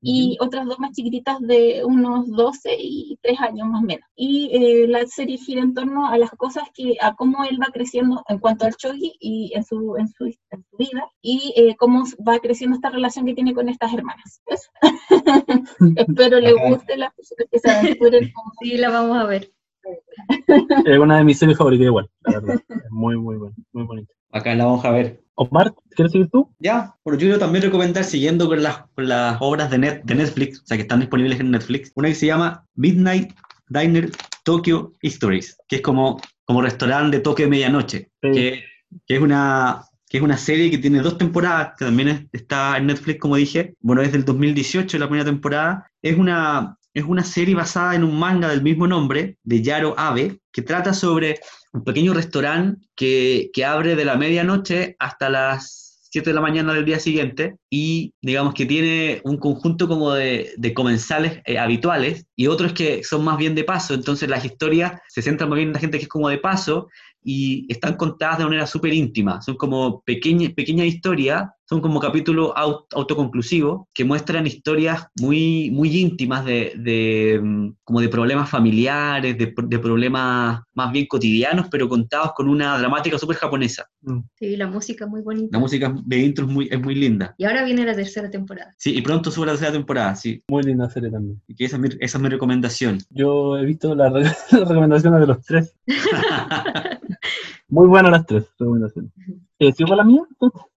y otras dos más chiquititas de unos 12 y 3 años más o menos. Y eh, la serie gira en torno a las cosas que, a cómo él va creciendo en cuanto al shogi y en su, en su, en su vida, y eh, cómo va creciendo esta relación que tiene con estas hermanas. Espero le guste la que se aventuren. Sí, la vamos a ver. Es una de mis series favoritas igual, la verdad. Muy, muy bueno, muy bonita. Acá la vamos a ver. Omar, ¿quieres seguir tú? Ya, pero yo quiero también recomendar, siguiendo con las, las obras de, net, de Netflix, o sea, que están disponibles en Netflix, una que se llama Midnight Diner Tokyo Histories, que es como, como restaurante de toque de medianoche, que, que, es una, que es una serie que tiene dos temporadas, que también está en Netflix, como dije, bueno, es del 2018 la primera temporada, es una, es una serie basada en un manga del mismo nombre, de Yaro Abe, que trata sobre un pequeño restaurante que, que abre de la medianoche hasta las 7 de la mañana del día siguiente y digamos que tiene un conjunto como de, de comensales eh, habituales y otros que son más bien de paso, entonces las historias se centran más bien en la gente que es como de paso y están contadas de manera súper íntima. Son como pequeñas pequeña historias son como capítulos autoconclusivos que muestran historias muy, muy íntimas de, mm, como de problemas familiares, de, problemas más bien cotidianos, pero contados con una dramática súper japonesa. Mm. Sí, la música es muy bonita. La música de intro es muy, es muy linda. Y ahora viene la tercera temporada. Sí, y pronto sube la tercera temporada, sí. Muy linda serie también. Y que esa, es mi, recomendación. Yo he visto las recomendaciones de los tres. muy buenas las tres recomendaciones. Eh, ¿Sigo la mía?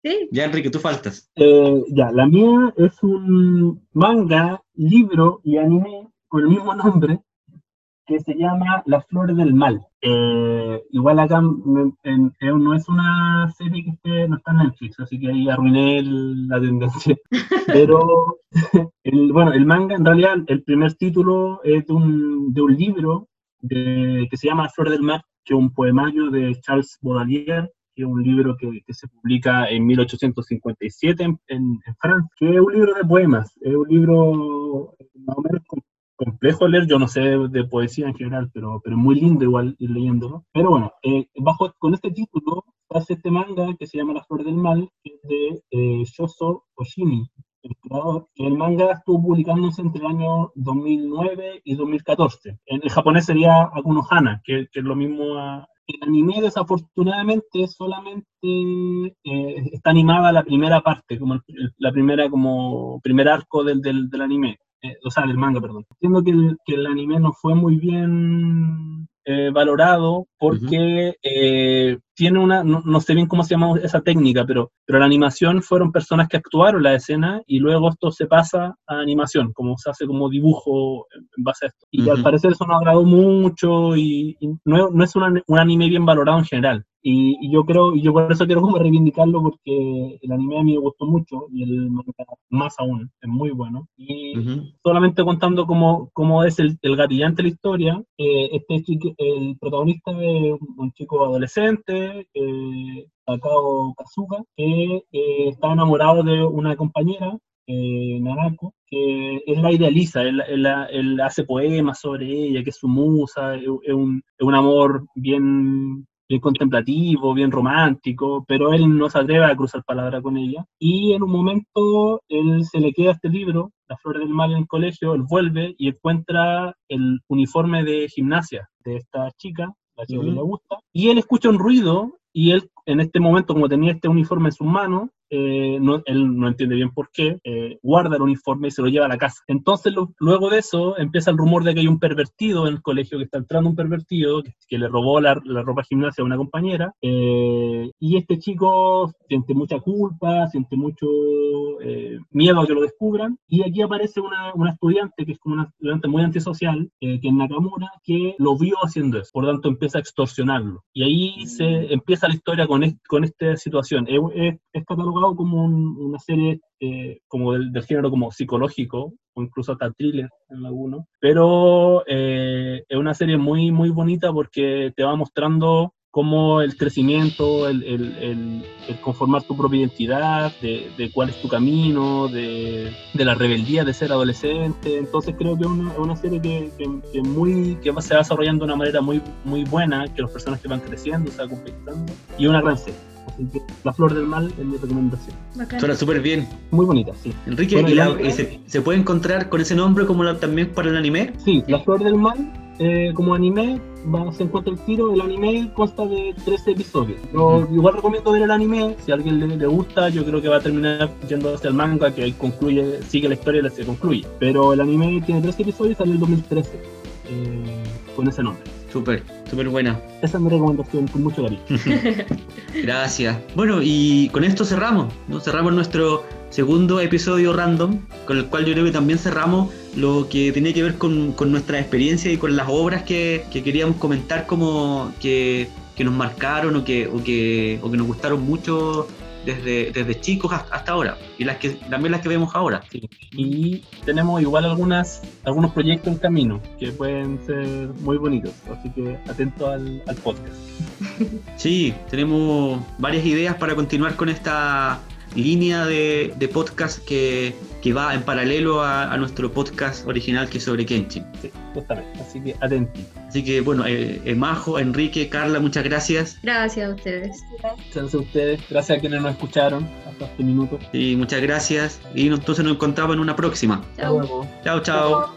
Sí. Ya, Enrique, tú faltas. Eh, ya, la mía es un manga, libro y anime con el mismo nombre que se llama Las Flores del Mal. Eh, igual acá no es una serie que esté, no está en Netflix, así que ahí arruiné la tendencia. Pero, el, bueno, el manga, en realidad, el primer título es de un, de un libro de, que se llama Flores del Mal, que un poemario de Charles Baudelaire, que es un libro que, se publica en 1857 en, en, Francia, que es un libro de poemas, es un libro más o menos complejo de leer, yo no sé de, poesía en general, pero, pero muy lindo igual ir leyéndolo. Pero bueno, eh, bajo, con este título hace este manga que se llama La Flor del Mal, que es de eh, Oshimi, el el manga estuvo publicándose entre el año 2009 y 2014. En el japonés sería Akunohana, que, que es lo mismo a, el anime desafortunadamente solamente eh, está animada la primera parte, como la primera como primer arco del, del, del anime, eh, o sea, del manga, perdón. Entiendo que el, que el anime no fue muy bien eh, valorado porque eh, tiene una, no, sé bien cómo se llama esa técnica, pero, pero la animación fueron personas que actuaron la escena y luego esto se pasa a animación, como se hace como dibujo en base a esto. Y al parecer eso no agradó mucho y, no, no, es un anime bien valorado en general. Y, yo creo, y yo por eso quiero como reivindicarlo porque el anime a mí me gustó mucho y el manga más aún, es muy bueno. Y solamente contando cómo, cómo es el, el, gatillante de la historia, eh, este chico, el protagonista es un chico adolescente, eh, Takao Kazuka, que eh, está enamorado de una compañera eh, Nanako, que él la idealiza, él, él, hace poemas sobre ella, que es su musa, es, un, es un, amor bien bien contemplativo, bien romántico, pero él no se atreve a cruzar palabra con ella. Y en un momento él se le queda este libro, La Flor del Mal en el colegio, él vuelve y encuentra el uniforme de gimnasia de esta chica, la chica que le gusta, y él escucha un ruido y él en este momento, como tenía este uniforme en sus manos, eh, no, él no entiende bien por qué, eh, guarda el uniforme y se lo lleva a la casa. Entonces, luego de eso, empieza el rumor de que hay un pervertido en el colegio, que está entrando un pervertido, que, le robó la, la, ropa gimnasia a una compañera, eh, y este chico siente mucha culpa, siente mucho miedo a que lo descubran, y aquí aparece una, una estudiante, que es como una estudiante muy antisocial, que es Nakamura, que lo vio haciendo eso, por lo tanto empieza a extorsionarlo. Y ahí se empieza la historia con, con esta situación. Es, es, es como una serie eh, como del, género como psicológico o incluso hasta thriller en algunos, pero eh, es una serie muy muy bonita porque te va mostrando cómo el crecimiento, el, el, el, conformar tu propia identidad, de, de cuál es tu camino, de, de, la rebeldía de ser adolescente. Entonces creo que es una, una, serie que, que, muy, que se va desarrollando de una manera muy, muy buena, que los personajes van creciendo, se van completando, y una gran serie. La Flor del Mal es mi recomendación. Suena súper bien. Muy bonita, sí. Enrique, ¿y se, puede encontrar con ese nombre como también para el anime? Sí, La Flor del Mal, eh, como anime, va, se encuentra el tiro. El anime consta de 13 episodios. Yo igual recomiendo ver el anime. Si a alguien le, gusta, yo creo que va a terminar yendo hacia el manga, que concluye, sigue la historia y se concluye. Pero el anime tiene 13 episodios y salió en el 2013 eh, con ese nombre. Súper, súper buena. Esa es mi recomendación, con mucho cariño. Gracias. Bueno, y con esto cerramos, ¿no? Cerramos nuestro segundo episodio random, con el cual yo creo que también cerramos lo que tenía que ver con, con nuestra experiencia y con las obras que, que queríamos comentar como que, que nos marcaron o que, o que, o que nos gustaron mucho desde, desde chicos hasta, ahora y las que también las que vemos ahora. Y tenemos igual algunas algunos proyectos en camino que pueden ser muy bonitos, así que atento al, al podcast. Sí, tenemos varias ideas para continuar con esta línea de, de podcast que, que va en paralelo a, nuestro podcast original que es sobre Kenshin. Sí, justamente, así que atenti. Así que bueno, eh, eh, Majo, Enrique, Carla, muchas gracias. Gracias a ustedes. Gracias a ustedes, gracias a quienes nos escucharon hasta este minuto. Sí, muchas gracias y entonces nos encontramos en una próxima. Chao. Chao, chao.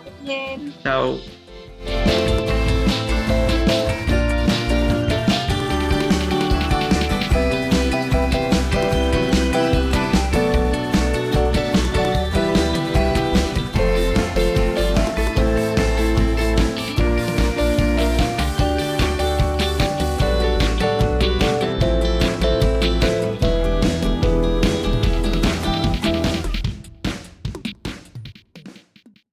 Chao.